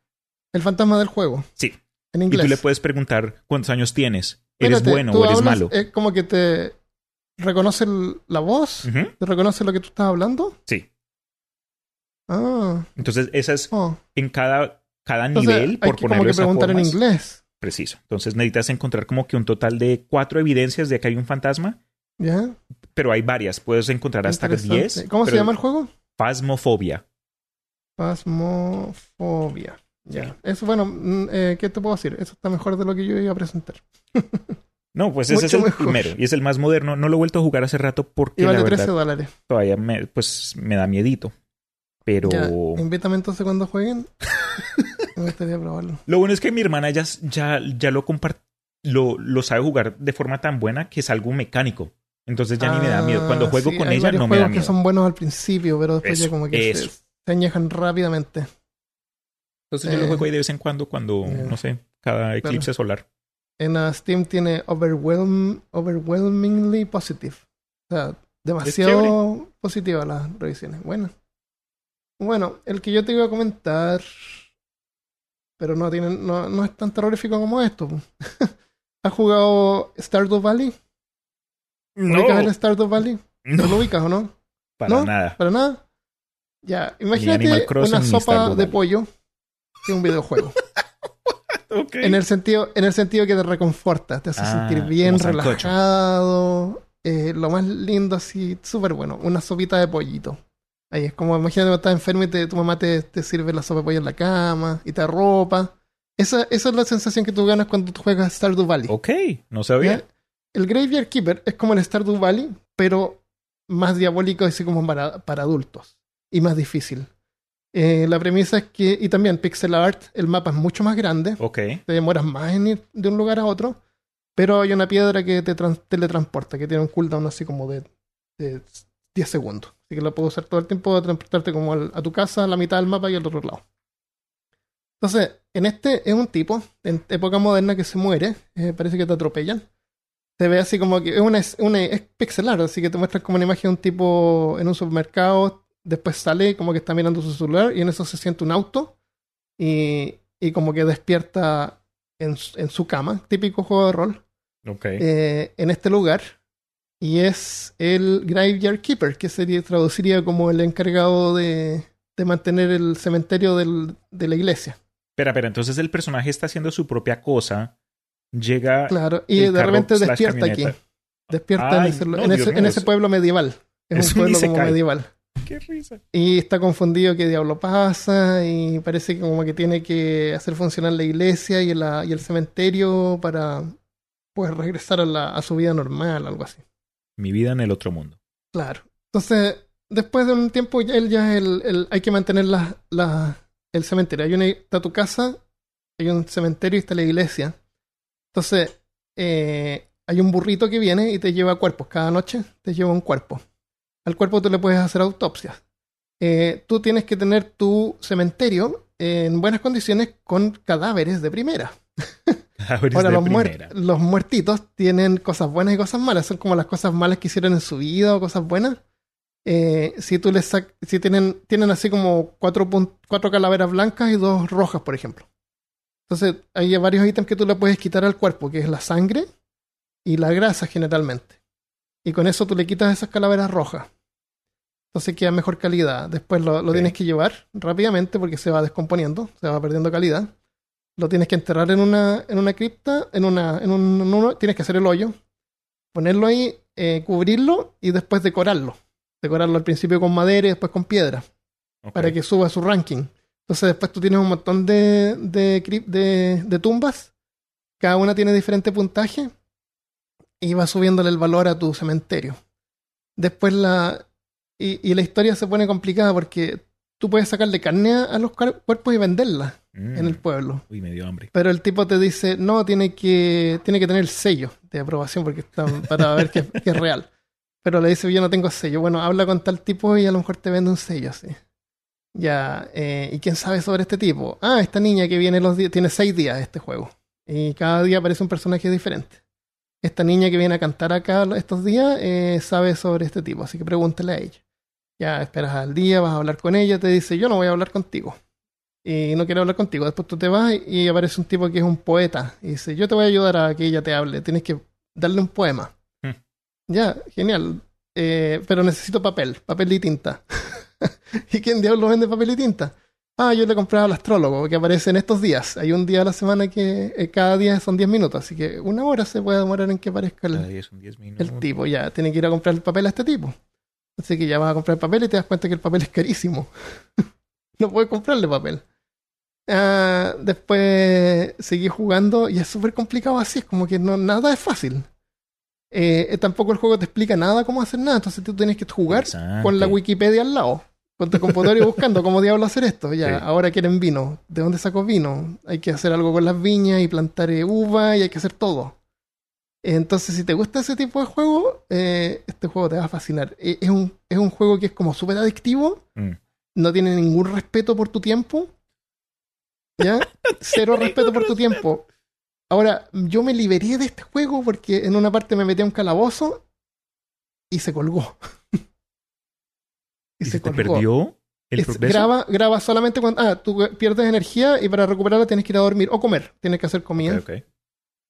Speaker 1: El fantasma del juego.
Speaker 3: Sí.
Speaker 1: En
Speaker 3: Y
Speaker 1: inglés.
Speaker 3: tú le puedes preguntar cuántos años tienes. ¿Eres bueno o eres
Speaker 1: hablas,
Speaker 3: malo?
Speaker 1: Es como que te reconoce la voz. ¿Te reconoce lo que tú estás hablando?
Speaker 3: Sí.
Speaker 1: Ah.
Speaker 3: Entonces, esa es
Speaker 1: oh.
Speaker 3: en cada, cada
Speaker 1: Entonces,
Speaker 3: nivel,
Speaker 1: hay
Speaker 3: por
Speaker 1: que como
Speaker 3: ponerlo
Speaker 1: que
Speaker 3: de esa
Speaker 1: preguntar en
Speaker 3: forma,
Speaker 1: inglés.
Speaker 3: Preciso. Entonces necesitas encontrar como que un total de cuatro evidencias de que hay un fantasma,
Speaker 1: ¿Ya?
Speaker 3: pero hay varias. Puedes encontrar hasta
Speaker 1: Interesante.
Speaker 3: 10.
Speaker 1: ¿Cómo se llama el juego?
Speaker 3: Phasmophobia.
Speaker 1: Pasmofobia. Ya. Eso, bueno, mm, eh, ¿qué te puedo decir? Eso está mejor de lo que yo iba a presentar.
Speaker 3: No, pues ese es el
Speaker 1: mejor.
Speaker 3: primero y es el más moderno. No lo he vuelto a jugar hace rato porque
Speaker 1: Y vale
Speaker 3: la
Speaker 1: 13
Speaker 3: verdad
Speaker 1: dólares.
Speaker 3: todavía me, pues, me da miedito. Pero
Speaker 1: Ya. Invítame entonces cuando jueguen. Me gustaría probarlo.
Speaker 3: lo bueno es que mi hermana ya, ya, ya lo lo, lo sabe jugar de forma tan buena que es algo mecánico. Entonces ya ni me da miedo. Cuando
Speaker 1: Ah,
Speaker 3: juego
Speaker 1: sí,
Speaker 3: con
Speaker 1: hay
Speaker 3: ella no me da miedo.
Speaker 1: que son buenos al principio, pero después
Speaker 3: Eso,
Speaker 1: ya como que se, se añejan rápidamente.
Speaker 3: Entonces yo lo
Speaker 1: Eh,
Speaker 3: juego ahí de vez en cuando, cuando, no sé, cada eclipse solar.
Speaker 1: En uh, Steam tiene overwhelm, overwhelmingly positive. O sea, demasiado positiva las revisiones. Bueno. Bueno, el que yo te iba a comentar, pero no tiene, no, no es tan terrorífico como esto. ¿Has jugado Stardew Valley? ¿Ubicas el Stardew Valley? ¿No lo
Speaker 3: no,
Speaker 1: ubicas o no?
Speaker 3: para
Speaker 1: ¿no?
Speaker 3: nada.
Speaker 1: ¿Para nada? Ya, imagínate
Speaker 3: Crossing
Speaker 1: una sopa de pollo de un videojuego.
Speaker 3: Ok.
Speaker 1: En el sentido, en el sentido que te reconforta, te hace
Speaker 3: Ah,
Speaker 1: sentir bien, relajado, eh, lo más lindo así, súper bueno, una sopita de pollito. Ahí es como, imagínate que estás enfermo y te- tu mamá te, te sirve la sopa de pollo en la cama y te arropa. Esa, esa es la sensación que tú ganas cuando tú juegas Stardew Valley.
Speaker 3: Ok, no sabía.
Speaker 1: ¿ya? El Graveyard Keeper es como el Stardew Valley, pero más diabólico, así como para, para adultos y más difícil. Eh, la premisa es que, y también pixel art, el mapa es mucho más grande,
Speaker 3: Ok.
Speaker 1: te demoras más en ir de un lugar a otro, pero hay una piedra que te trans- teletransporta, que tiene un cooldown así como de, de 10 segundos. Así que la puedo usar todo el tiempo de transportarte como a tu casa, a la mitad del mapa y al otro lado. Entonces, en este es un tipo, en época moderna, que se muere, eh, parece que te atropellan. Se ve así como que es una, una es pixel art, así que te muestran como una imagen de un tipo en un supermercado, después sale como que está mirando su celular y en eso se siente un auto y, y como que despierta en, su- en su cama, típico juego de rol,
Speaker 3: Ok.
Speaker 1: eh, en este lugar. Y es el Graveyard Keeper, que sería, traduciría como el encargado de, de mantener el cementerio del- de la iglesia.
Speaker 3: Espera, espera, entonces el personaje está haciendo su propia cosa. Llega.
Speaker 1: Claro, y de repente despierta aquí. Despierta
Speaker 3: Ay,
Speaker 1: en ese,
Speaker 3: no,
Speaker 1: en
Speaker 3: Dios
Speaker 1: ese-
Speaker 3: mío,
Speaker 1: en ese
Speaker 3: es-
Speaker 1: pueblo medieval. Es,
Speaker 3: es
Speaker 1: un pueblo como medieval.
Speaker 3: Qué risa.
Speaker 1: Y está confundido qué diablo pasa y parece que como que tiene que hacer funcionar la iglesia y, la, y el cementerio para pues regresar a, la, a su vida normal, algo así.
Speaker 3: Mi vida en el otro mundo.
Speaker 1: Claro. Entonces, después de un tiempo, él ya es el, el- hay que mantener la, la, el cementerio. Hay una, está tu casa, hay un cementerio y está la iglesia. Entonces, eh, hay un burrito que viene y te lleva cuerpos. Cada noche te lleva un cuerpo. Al cuerpo tú le puedes hacer autopsias. Eh, tú tienes que tener tu cementerio en buenas condiciones con cadáveres de primera.
Speaker 3: Cadáveres
Speaker 1: Ahora,
Speaker 3: de
Speaker 1: los, muer-
Speaker 3: primera.
Speaker 1: los muertitos tienen cosas buenas y cosas malas. Son como las cosas malas que hicieron en su vida o cosas buenas. Eh, si tú les si tienen, tienen así como cuatro, cuatro calaveras blancas y dos rojas, por ejemplo. Entonces, hay varios ítems que tú le puedes quitar al cuerpo, que es la sangre y la grasa generalmente. Y con eso tú le quitas esas calaveras rojas. Entonces queda mejor calidad. Después lo, tienes que llevar rápidamente porque se va descomponiendo, se va perdiendo calidad lo tienes que enterrar en una, en una cripta, en una, en un, en uno- tienes que hacer el hoyo, ponerlo ahí, eh, cubrirlo y después decorarlo. Decorarlo al principio con madera y después con piedra, para que suba su ranking. Entonces después tú tienes un montón de, de, crip- de, de tumbas, cada una tiene diferente puntaje y va subiéndole el valor a tu cementerio. Después la... Y, y la historia se pone complicada porque tú puedes sacarle carne a los cuer- cuerpos y venderla
Speaker 3: Mm.
Speaker 1: en el pueblo.
Speaker 3: Uy, me dio hambre.
Speaker 1: Pero el tipo te dice, no, tiene que, tiene que tener el sello de aprobación porque está, para ver que, que es real. Pero le dice, yo no tengo sello. Bueno, habla con tal tipo y a lo mejor te vende un sello, sí. Ya, eh, ¿y quién sabe sobre este tipo? Ah, esta niña que viene los días, tiene seis días este juego. Y cada día aparece un personaje diferente. Esta niña que viene a cantar acá estos días eh, sabe sobre este tipo, así que pregúntale a ella. Ya esperas al día, vas a hablar con ella, te dice, yo no voy a hablar contigo y no quiere hablar contigo. Después tú te vas y aparece un tipo que es un poeta y dice, yo te voy a ayudar a que ella te hable, tienes que darle un poema.
Speaker 3: Hmm.
Speaker 1: Ya, genial. Eh, pero necesito papel, papel y tinta. ¿Y quién diablos vende papel y tinta? Ah, yo le compraba al astrólogo, que aparece en estos días. Hay un día a la semana que eh, cada día son 10 minutos, así que una hora se puede demorar en que aparezca el,
Speaker 3: Cada día son 10 minutos.
Speaker 1: el tipo. Ya, tiene que ir a comprar el papel a este tipo. Así que ya vas a comprar el papel y te das cuenta que el papel es carísimo. no puedes comprarle papel. Ah, después seguí jugando y es súper complicado así, es como que no, nada es fácil. Eh, eh, tampoco el juego te explica nada cómo hacer nada, entonces tú tienes que jugar con la Wikipedia al lado, con tu computador y buscando cómo diablo hacer esto. Ya,
Speaker 3: Sí.
Speaker 1: ahora quieren vino. ¿De dónde saco vino? Hay que hacer algo con las viñas y plantar eh, uva y hay que hacer todo. Entonces, si te gusta ese tipo de juego, eh, este juego te va a fascinar. Es un, es un juego que es como súper adictivo,
Speaker 3: Mm.
Speaker 1: no tiene ningún respeto por tu tiempo. ¿Ya? Cero respeto por tu tiempo. Ahora, yo me liberé de este juego porque en una parte me metí a un calabozo y se colgó.
Speaker 3: ¿Y se te perdió el
Speaker 1: Es-
Speaker 3: progreso?
Speaker 1: graba, graba solamente cuando. Ah, tú pierdes energía y para recuperarla tienes que ir a dormir o comer. Tienes que hacer comida.
Speaker 3: Ok, ok.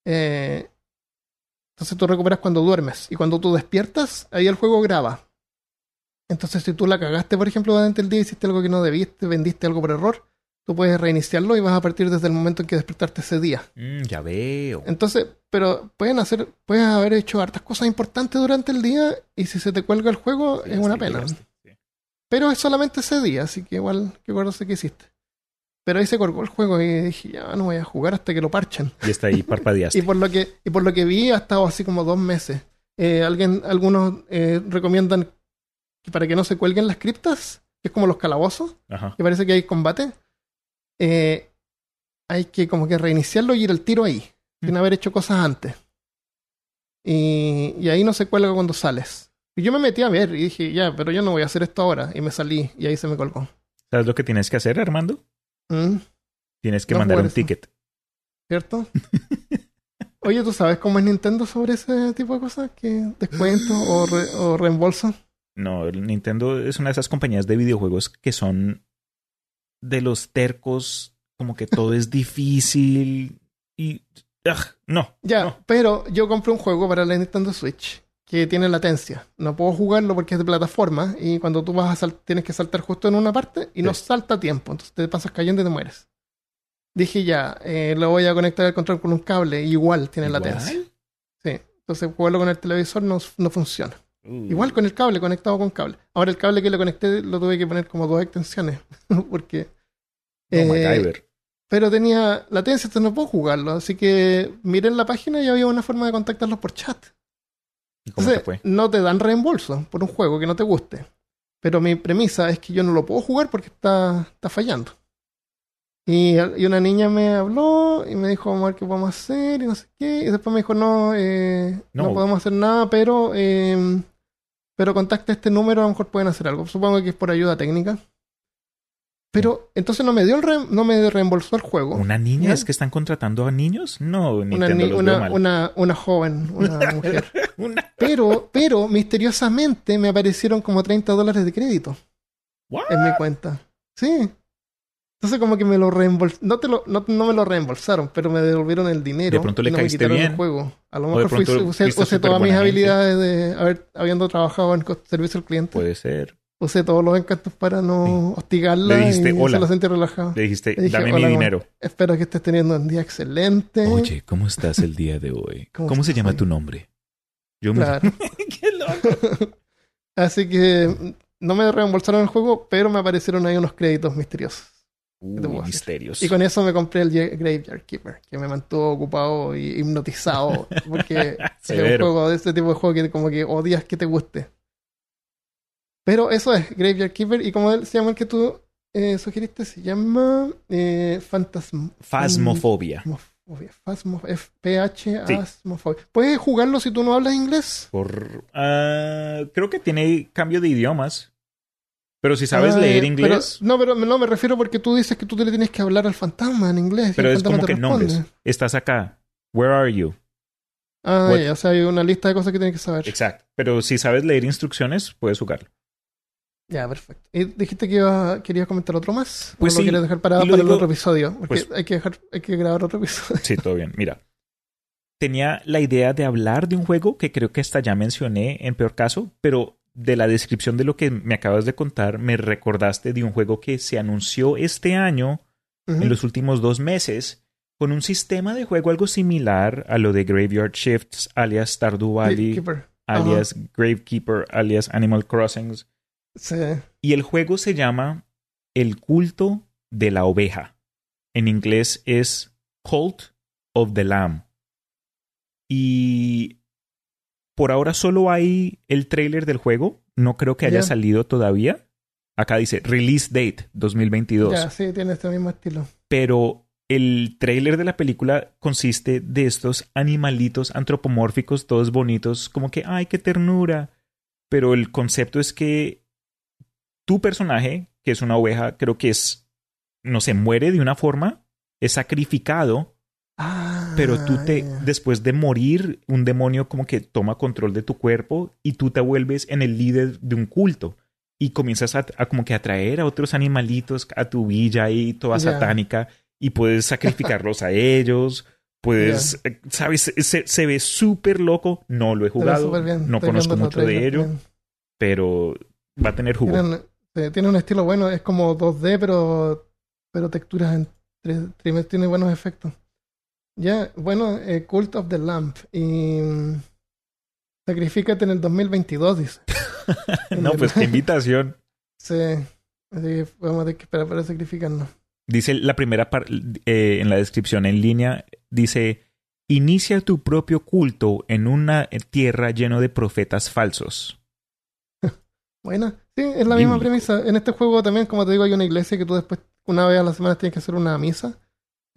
Speaker 1: Eh, entonces tú recuperas cuando duermes. Y cuando tú despiertas, ahí el juego graba. Entonces, si tú la cagaste, por ejemplo, durante el día, hiciste algo que no debiste, vendiste algo por error, tú puedes reiniciarlo y vas a partir desde el momento en que despertaste ese día.
Speaker 3: Mm, ya veo.
Speaker 1: Entonces, pero pueden hacer, puedes haber hecho hartas cosas importantes durante el día y si se te cuelga el juego
Speaker 3: Sí,
Speaker 1: es una
Speaker 3: sí,
Speaker 1: pena.
Speaker 3: sí.
Speaker 1: Pero es solamente ese día, así que igual que acuérdate que hiciste. Pero ahí se colgó el juego y dije, ya no voy a jugar hasta que lo parchen.
Speaker 3: Y está ahí, parpadeaste.
Speaker 1: Y por lo que, y por lo que vi, ha estado así como dos meses. Eh, alguien, algunos eh, recomiendan que para que no se cuelguen las criptas, que es como los calabozos,
Speaker 3: Ajá.
Speaker 1: que parece que hay combate, eh, hay que como que reiniciarlo y ir al tiro ahí, sin haber hecho cosas antes. Y, y ahí no se cuelga cuando sales. Y yo me metí a ver y dije, ya, pero yo no voy a hacer esto ahora. Y me salí y ahí se me colgó.
Speaker 3: ¿Sabes lo que tienes que hacer, Armando?
Speaker 1: Mm,
Speaker 3: Tienes que
Speaker 1: No
Speaker 3: mandar un ticket.
Speaker 1: ¿Cierto? Oye, ¿tú sabes cómo es Nintendo sobre ese tipo de cosas? ¿Que descuento o, re- o reembolso?
Speaker 3: No, el Nintendo es una de esas compañías de videojuegos que son de los tercos, como que todo es difícil y... ¡Ugh! no.
Speaker 1: Ya,
Speaker 3: no.
Speaker 1: pero yo compré un juego para la Nintendo Switch que tiene latencia. No puedo jugarlo porque es de plataforma y cuando tú vas a sal- tienes que saltar justo en una parte y no salta a tiempo, entonces te pasas cayendo y te mueres. Dije ya, eh, lo voy a conectar al control con un cable, igual tiene
Speaker 3: ¿Igual?
Speaker 1: latencia. Sí, entonces jugarlo con el televisor no, no funciona.
Speaker 3: Uh.
Speaker 1: Igual con el cable, conectado con cable. Ahora el cable que le conecté lo tuve que poner como dos extensiones. porque.
Speaker 3: No,
Speaker 1: eh, pero tenía latencia, entonces no puedo jugarlo. Así que miré en la página y había una forma de contactarlos por chat.
Speaker 3: ¿Y cómo te
Speaker 1: Entonces,
Speaker 3: fue?
Speaker 1: no te dan reembolso por un juego que no te guste. Pero mi premisa es que yo no lo puedo jugar porque está, está fallando. Y, y una niña me habló y me dijo, vamos a ver qué podemos hacer y no sé qué. Y después me dijo, no, eh, no.
Speaker 3: No.
Speaker 1: podemos hacer nada, pero, eh, pero contacta este número, a lo mejor pueden hacer algo. Supongo que es por ayuda técnica. Pero entonces no me dio el re- no me reembolsó el juego.
Speaker 3: ¿Una niña?
Speaker 1: ¿Ya?
Speaker 3: ¿Es que están contratando a niños? No,
Speaker 1: Una, ni-
Speaker 3: los
Speaker 1: una,
Speaker 3: mal.
Speaker 1: una, una joven, una mujer.
Speaker 3: Una-
Speaker 1: Pero, pero misteriosamente me aparecieron como 30 dólares de crédito
Speaker 3: What?
Speaker 1: en mi cuenta. Sí. Entonces como que me lo reembolsaron. No, te lo, no, no me lo reembolsaron, pero me devolvieron el dinero.
Speaker 3: De pronto le
Speaker 1: y no me
Speaker 3: caíste
Speaker 1: quitaron
Speaker 3: bien.
Speaker 1: el juego. A lo mejor fui- usé, todas mis
Speaker 3: gente.
Speaker 1: habilidades de haber habiendo trabajado en servicio al cliente.
Speaker 3: Puede ser.
Speaker 1: Usé todos los encantos para no hostigarla
Speaker 3: Le dijiste,
Speaker 1: y
Speaker 3: "Hola".
Speaker 1: se la sentí relajada.
Speaker 3: Le dijiste,
Speaker 1: Le dije,
Speaker 3: dame
Speaker 1: "Hola,
Speaker 3: mi
Speaker 1: ¿cómo-
Speaker 3: dinero.
Speaker 1: Espero que estés teniendo un día excelente.
Speaker 3: Oye, ¿cómo estás el día de hoy?
Speaker 1: ¿Cómo
Speaker 3: ¿Cómo, se llama
Speaker 1: hoy?
Speaker 3: tu nombre? Yo me... ¡Qué loco!
Speaker 1: Así que no me reembolsaron el juego, pero me aparecieron ahí unos créditos misteriosos. Decir?
Speaker 3: misterios.
Speaker 1: Y con eso me compré el Graveyard Keeper, que me mantuvo ocupado y hipnotizado. Porque es un juego de este tipo de juego que como que odias que te guste. Pero eso es, Graveyard Keeper. Y como se llama el que tú eh, sugeriste, se llama eh, Phantasm...
Speaker 3: Fasmofobia.
Speaker 1: Phasmo- F-P-H
Speaker 3: Sí.
Speaker 1: ¿Puedes jugarlo si tú no hablas inglés?
Speaker 3: Por, ah, creo que tiene cambio de idiomas. Pero si sabes leer inglés,
Speaker 1: pero- no, pero no me refiero porque tú dices que tú te le tienes que hablar al fantasma en inglés.
Speaker 3: pero, es como que
Speaker 1: responde.
Speaker 3: nombres. Estás acá. Where are you?
Speaker 1: Ah, o sea, hay una lista de cosas que tienes que saber.
Speaker 3: Exacto. Pero si sabes leer instrucciones, puedes jugarlo.
Speaker 1: Ya, perfecto. ¿Y dijiste que iba, querías comentar otro más?
Speaker 3: Pues
Speaker 1: ¿O lo
Speaker 3: sí,
Speaker 1: quieres dejar para,
Speaker 3: y lo
Speaker 1: para el otro episodio? Porque
Speaker 3: pues-
Speaker 1: hay, que dejar, hay que grabar otro episodio.
Speaker 3: Sí, todo bien. Mira. Tenía la idea de hablar de un juego que creo que hasta ya mencioné en peor caso, pero de la descripción de lo que me acabas de contar, me recordaste de un juego que se anunció este año, en los últimos dos meses, con un sistema de juego algo similar a lo de Graveyard Shifts, alias Stardew Valley, alias Gravekeeper, alias Animal Crossings.
Speaker 1: Sí.
Speaker 3: Y el juego se llama El culto de la oveja. En inglés es Cult of the Lamb. Y por ahora solo hay el trailer del juego. No creo que haya
Speaker 1: Ya.
Speaker 3: salido todavía. Acá dice Release Date 2022.
Speaker 1: Ya, sí, tiene este mismo estilo.
Speaker 3: Pero el trailer de la película consiste de estos animalitos antropomórficos, todos bonitos, como que, ay, qué ternura. Pero el concepto es que tu personaje, que es una oveja, creo que es, no se muere de una forma, es sacrificado,
Speaker 1: Ah,
Speaker 3: pero tú te,
Speaker 1: ya.
Speaker 3: después de morir, un demonio como que toma control de tu cuerpo y tú te vuelves en el líder de un culto. Y comienzas a, a como que atraer a otros animalitos a tu villa ahí toda satánica y puedes sacrificarlos a ellos. Puedes, eh, ¿sabes? Se, se ve súper loco. No lo he jugado.
Speaker 1: bien.
Speaker 3: No
Speaker 1: Estoy
Speaker 3: conozco mucho de ello, pero va a tener jugo.
Speaker 1: Sí, tiene un estilo bueno, es como 2D, pero, pero texturas en tres trimes, tiene buenos efectos. Ya, bueno, eh, Cult of the Lamp. Y mm, sacrifícate en el 2022, dice.
Speaker 3: no, pues qué invitación.
Speaker 1: Sí, así que vamos a tener que esperar para sacrificarnos.
Speaker 3: Dice la primera parte en la descripción en línea, dice, inicia tu propio culto en una tierra lleno de profetas falsos.
Speaker 1: Bueno, sí, es la misma premisa. En este juego también, como te digo, hay una iglesia que tú después, una vez a la semana, tienes que hacer una misa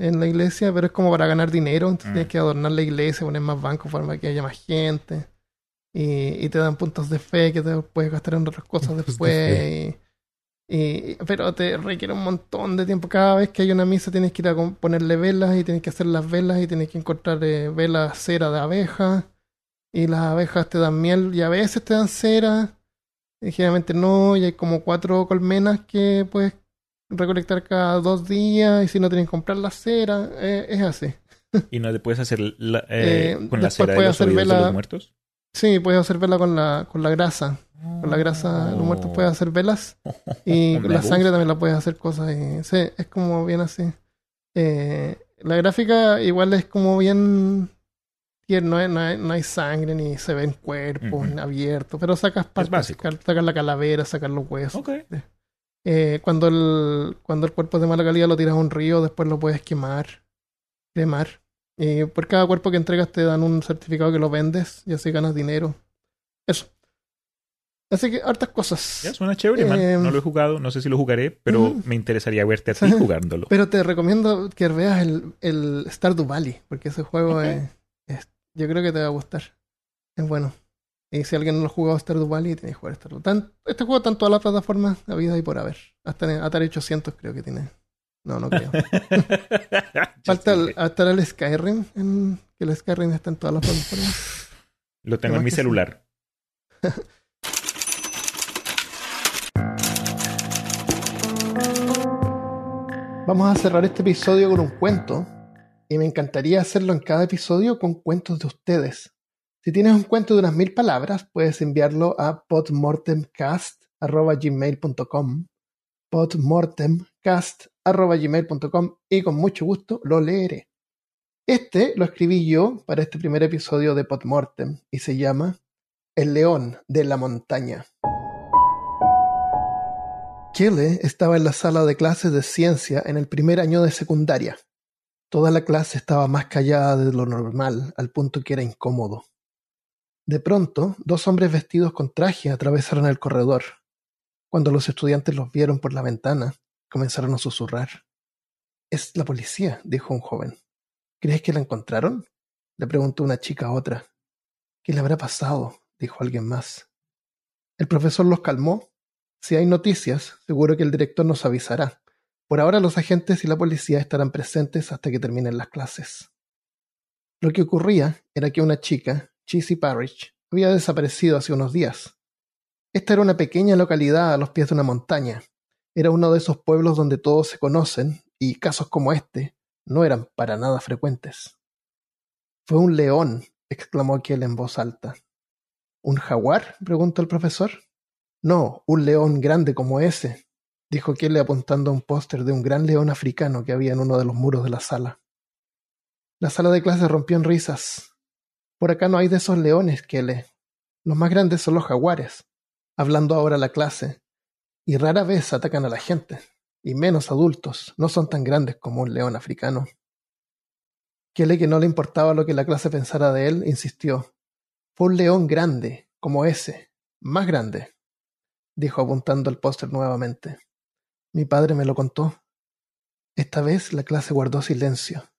Speaker 1: en la iglesia, pero es como para ganar dinero. Entonces
Speaker 3: Mm.
Speaker 1: tienes que adornar la iglesia, poner más bancos para que haya más gente. Y, y te dan puntos de fe que te puedes gastar en otras cosas
Speaker 3: de
Speaker 1: después. Y, y- pero te requiere un montón de tiempo. Cada vez que hay una misa tienes que ir a ponerle velas y tienes que hacer las velas y tienes que encontrar eh, velas cera de abeja. Y las abejas te dan miel y a veces te dan cera. Y generalmente no, y hay como cuatro colmenas que puedes recolectar cada dos días y si no tienes que comprar la cera, eh, es así.
Speaker 3: Y no le puedes hacer la- eh,
Speaker 1: Eh,
Speaker 3: con la cera de los
Speaker 1: hacer
Speaker 3: oídos de
Speaker 1: vela-
Speaker 3: los muertos.
Speaker 1: Sí, puedes hacer vela con la, con la grasa. Con la grasa, los muertos puedes hacer velas. Y con la
Speaker 3: gusta.
Speaker 1: sangre también la puedes hacer cosas. Y, sí, es como bien así. La gráfica igual es como bien no hay, no hay, no hay sangre ni se ven cuerpos abiertos, pero sacas partes, sacar la calavera, sacar los huesos.
Speaker 3: Ok.
Speaker 1: Eh, cuando, el, cuando el cuerpo es de mala calidad lo tiras a un río, después lo puedes quemar, cremar. Y por cada cuerpo que entregas te dan un certificado que lo vendes y así ganas dinero. Eso. Así que hartas cosas.
Speaker 3: Ya suena chévere, man.
Speaker 1: Eh,
Speaker 3: No lo he jugado, no sé si lo jugaré, pero me interesaría verte a ti jugándolo.
Speaker 1: Pero te recomiendo que veas el, el Stardew Valley, porque ese juego es, es- yo creo que te va a gustar. Es bueno. Y si alguien no lo ha jugado Stardew Valley, tiene que jugar Stardew. Tan- este juego está en todas las plataformas habidas y por haber. Hasta en Atari 800 creo que tiene. No, no creo. Falta el, hasta el Skyrim, en- que el Skyrim está en todas las plataformas.
Speaker 3: Lo tengo en mi celular.
Speaker 1: Vamos a cerrar este episodio con un cuento. Y me encantaría hacerlo en cada episodio con cuentos de ustedes. Si tienes un cuento de unas mil palabras, puedes enviarlo a podmortemcast.gmail.com podmortemcast.gmail.com y con mucho gusto lo leeré. Este lo escribí yo para este primer episodio de Podmortem y se llama El león de la montaña. Kelly estaba en la sala de clases de ciencia en el primer año de secundaria. Toda la clase estaba más callada de lo normal, al punto que era incómodo. De pronto, dos hombres vestidos con traje atravesaron el corredor. Cuando los estudiantes los vieron por la ventana, comenzaron a susurrar. Es la policía, dijo un joven. ¿Crees que la encontraron? le preguntó una chica a otra. ¿Qué le habrá pasado? dijo alguien más. El profesor los calmó. Si hay noticias, seguro que el director nos avisará. Por ahora los agentes y la policía estarán presentes hasta que terminen las clases. Lo que ocurría era que una chica, Chissy Parrish, había desaparecido hace unos días. Esta era una pequeña localidad a los pies de una montaña. Era uno de esos pueblos donde todos se conocen y casos como este no eran para nada frecuentes. Fue un león, exclamó aquel en voz alta. ¿Un jaguar? preguntó el profesor. No, un león grande como ese, dijo Kelly apuntando a un póster de un gran león africano que había en uno de los muros de la sala. La sala de clase rompió en risas. Por acá no hay de esos leones, Kelly. Los más grandes son los jaguares, hablando ahora la clase, y rara vez atacan a la gente, y menos adultos, no son tan grandes como un león africano. Kelly, que no le importaba lo que la clase pensara de él, insistió. Fue un león grande, como ese, más grande, dijo apuntando al póster nuevamente. Mi padre me lo contó. Esta vez la clase guardó silencio.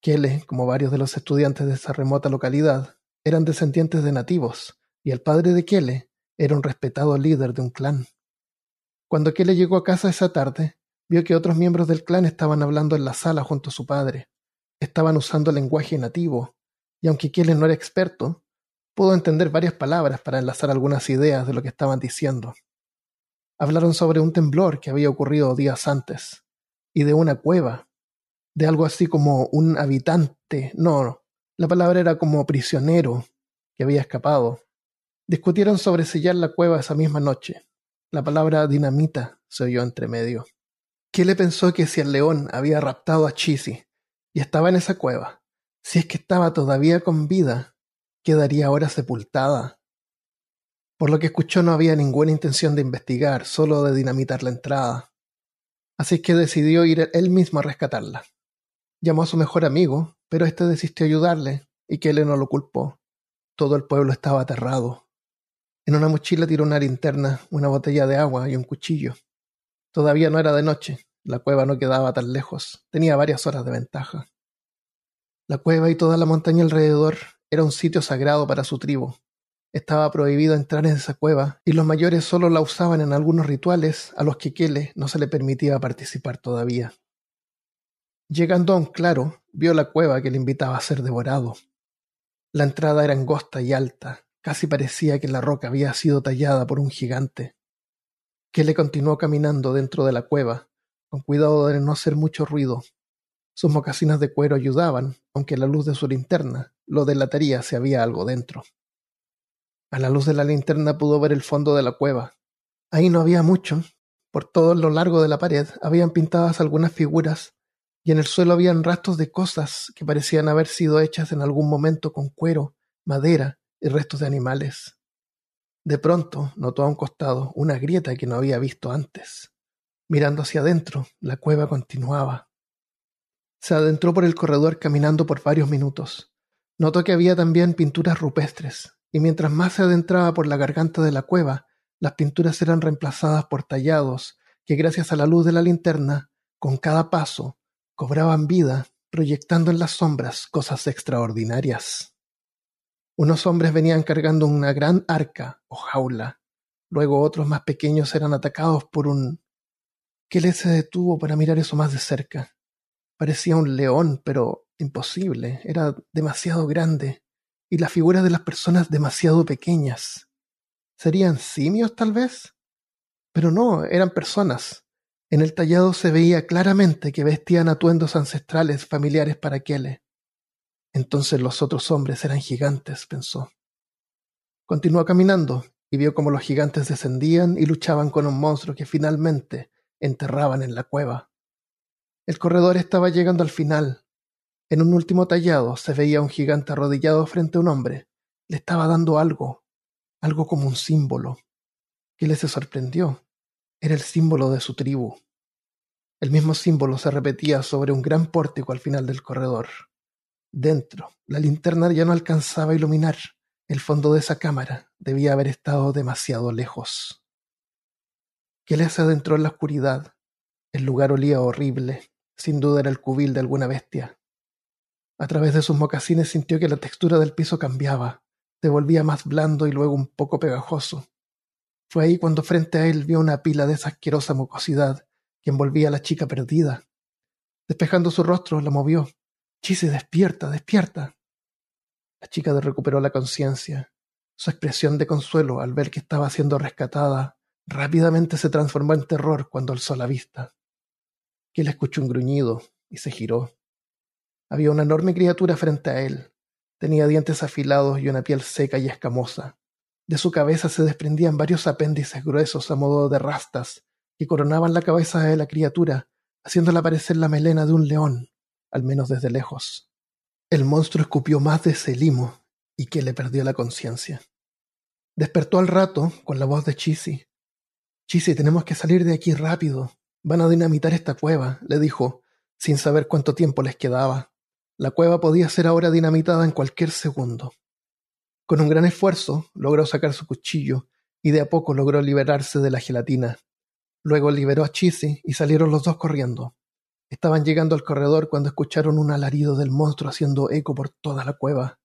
Speaker 1: Kelly, como varios de los estudiantes de esa remota localidad, eran descendientes de nativos, y el padre de Kelly era un respetado líder de un clan. Cuando Kelly llegó a casa esa tarde, vio que otros miembros del clan estaban hablando en la sala junto a su padre. Estaban usando lenguaje nativo, y aunque Kelly no era experto, pudo entender varias palabras para enlazar algunas ideas de lo que estaban diciendo. Hablaron sobre un temblor que había ocurrido días antes, y de una cueva, de algo así como un habitante, no, la palabra era como prisionero, que había escapado. Discutieron sobre sellar la cueva esa misma noche. La palabra dinamita se oyó entre medio. le pensó que si el león había raptado a Chisi y estaba en esa cueva, si es que estaba todavía con vida, quedaría ahora sepultada. Por lo que escuchó no había ninguna intención de investigar, solo de dinamitar la entrada. Así que decidió ir él mismo a rescatarla. Llamó a su mejor amigo, pero éste desistió ayudarle, y Kelly no lo culpó. Todo el pueblo estaba aterrado. En una mochila tiró una linterna, una botella de agua y un cuchillo. Todavía no era de noche, la cueva no quedaba tan lejos, tenía varias horas de ventaja. La cueva y toda la montaña alrededor era un sitio sagrado para su tribu. Estaba prohibido entrar en esa cueva y los mayores solo la usaban en algunos rituales a los que Kele no se le permitía participar todavía. Llegando a un claro, vio la cueva que le invitaba a ser devorado. La entrada era angosta y alta, casi parecía que la roca había sido tallada por un gigante. Kele continuó caminando dentro de la cueva, con cuidado de no hacer mucho ruido. Sus mocasinas de cuero ayudaban, aunque la luz de su linterna lo delataría si había algo dentro. A la luz de la linterna pudo ver el fondo de la cueva. Ahí no había mucho. Por todo lo largo de la pared habían pintadas algunas figuras y en el suelo habían rastros de cosas que parecían haber sido hechas en algún momento con cuero, madera y restos de animales. De pronto notó a un costado una grieta que no había visto antes. Mirando hacia adentro, la cueva continuaba. Se adentró por el corredor caminando por varios minutos. Notó que había también pinturas rupestres, y mientras más se adentraba por la garganta de la cueva, las pinturas eran reemplazadas por tallados que gracias a la luz de la linterna, con cada paso, cobraban vida, proyectando en las sombras cosas extraordinarias. Unos hombres venían cargando una gran arca o jaula. Luego otros más pequeños eran atacados por un... Kelly se detuvo para mirar eso más de cerca. Parecía un león, pero imposible. Era demasiado grande. Y las figuras de las personas demasiado pequeñas. ¿Serían simios, tal vez? Pero no, eran personas. En el tallado se veía claramente que vestían atuendos ancestrales familiares para Kele. Entonces los otros hombres eran gigantes, pensó. Continuó caminando y vio cómo los gigantes descendían y luchaban con un monstruo que finalmente enterraban en la cueva. El corredor estaba llegando al final. En un último tallado se veía un gigante arrodillado frente a un hombre. Le estaba dando algo, algo como un símbolo. que le se sorprendió. Era el símbolo de su tribu. El mismo símbolo se repetía sobre un gran pórtico al final del corredor. Dentro, la linterna ya no alcanzaba a iluminar. El fondo de esa cámara debía haber estado demasiado lejos. Kelly se adentró en la oscuridad. El lugar olía horrible. Sin duda era el cubil de alguna bestia. A través de sus mocasines sintió que la textura del piso cambiaba. Se volvía más blando y luego un poco pegajoso. Fue ahí cuando frente a él vio una pila de esa asquerosa mucosidad que envolvía a la chica perdida. Despejando su rostro, la movió. Chise, despierta, despierta. La chica recuperó la conciencia. Su expresión de consuelo al ver que estaba siendo rescatada rápidamente se transformó en terror cuando alzó la vista. Que le escuchó un gruñido y se giró. Había una enorme criatura frente a él. Tenía dientes afilados y una piel seca y escamosa. De su cabeza se desprendían varios apéndices gruesos a modo de rastas que coronaban la cabeza de la criatura, haciéndola parecer la melena de un león al menos desde lejos. El monstruo escupió más de ese limo y que le perdió la conciencia. Despertó al rato con la voz de Chisi. Chisi, tenemos que salir de aquí rápido. Van a dinamitar esta cueva, le dijo, sin saber cuánto tiempo les quedaba. La cueva podía ser ahora dinamitada en cualquier segundo. Con un gran esfuerzo logró sacar su cuchillo y de a poco logró liberarse de la gelatina. Luego liberó a Chisi y salieron los dos corriendo. Estaban llegando al corredor cuando escucharon un alarido del monstruo haciendo eco por toda la cueva.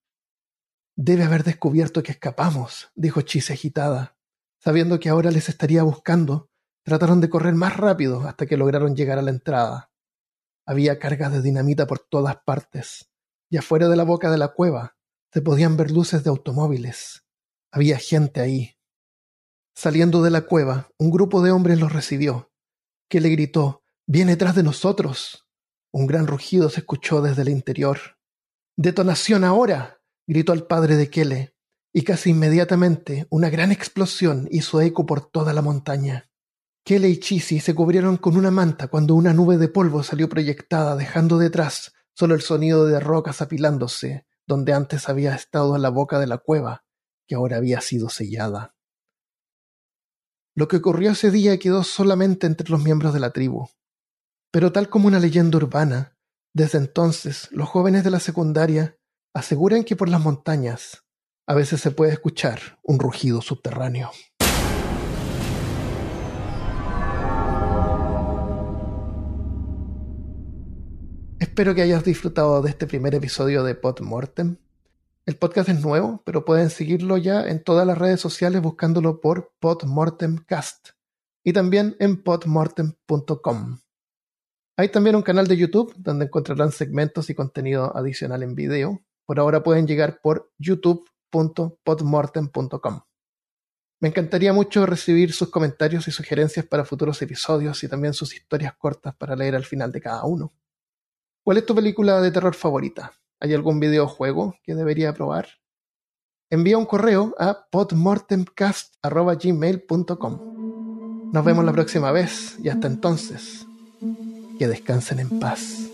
Speaker 1: Debe haber descubierto que escapamos, dijo Chise agitada. Sabiendo que ahora les estaría buscando, trataron de correr más rápido hasta que lograron llegar a la entrada. Había cargas de dinamita por todas partes, y afuera de la boca de la cueva se podían ver luces de automóviles. Había gente ahí. Saliendo de la cueva, un grupo de hombres los recibió, que gritó Viene tras de nosotros. Un gran rugido se escuchó desde el interior. ¡Detonación ahora! gritó el padre de Kele, y casi inmediatamente una gran explosión hizo eco por toda la montaña. Kele y Chisi se cubrieron con una manta cuando una nube de polvo salió proyectada, dejando detrás solo el sonido de rocas apilándose, donde antes había estado la boca de la cueva, que ahora había sido sellada. Lo que ocurrió ese día quedó solamente entre los miembros de la tribu. Pero tal como una leyenda urbana, desde entonces los jóvenes de la secundaria aseguran que por las montañas a veces se puede escuchar un rugido subterráneo. Espero que hayas disfrutado de este primer episodio de Podmortem. El podcast es nuevo, pero pueden seguirlo ya en todas las redes sociales buscándolo por Podmortemcast y también en podmortem.com. Hay también un canal de YouTube donde encontrarán segmentos y contenido adicional en video. Por ahora pueden llegar por youtube.podmortem.com. Me encantaría mucho recibir sus comentarios y sugerencias para futuros episodios y también sus historias cortas para leer al final de cada uno. ¿Cuál es tu película de terror favorita? ¿Hay algún videojuego que debería probar? Envía un correo a podmortemcast.gmail.com. Nos vemos la próxima vez y hasta entonces que descansen en paz.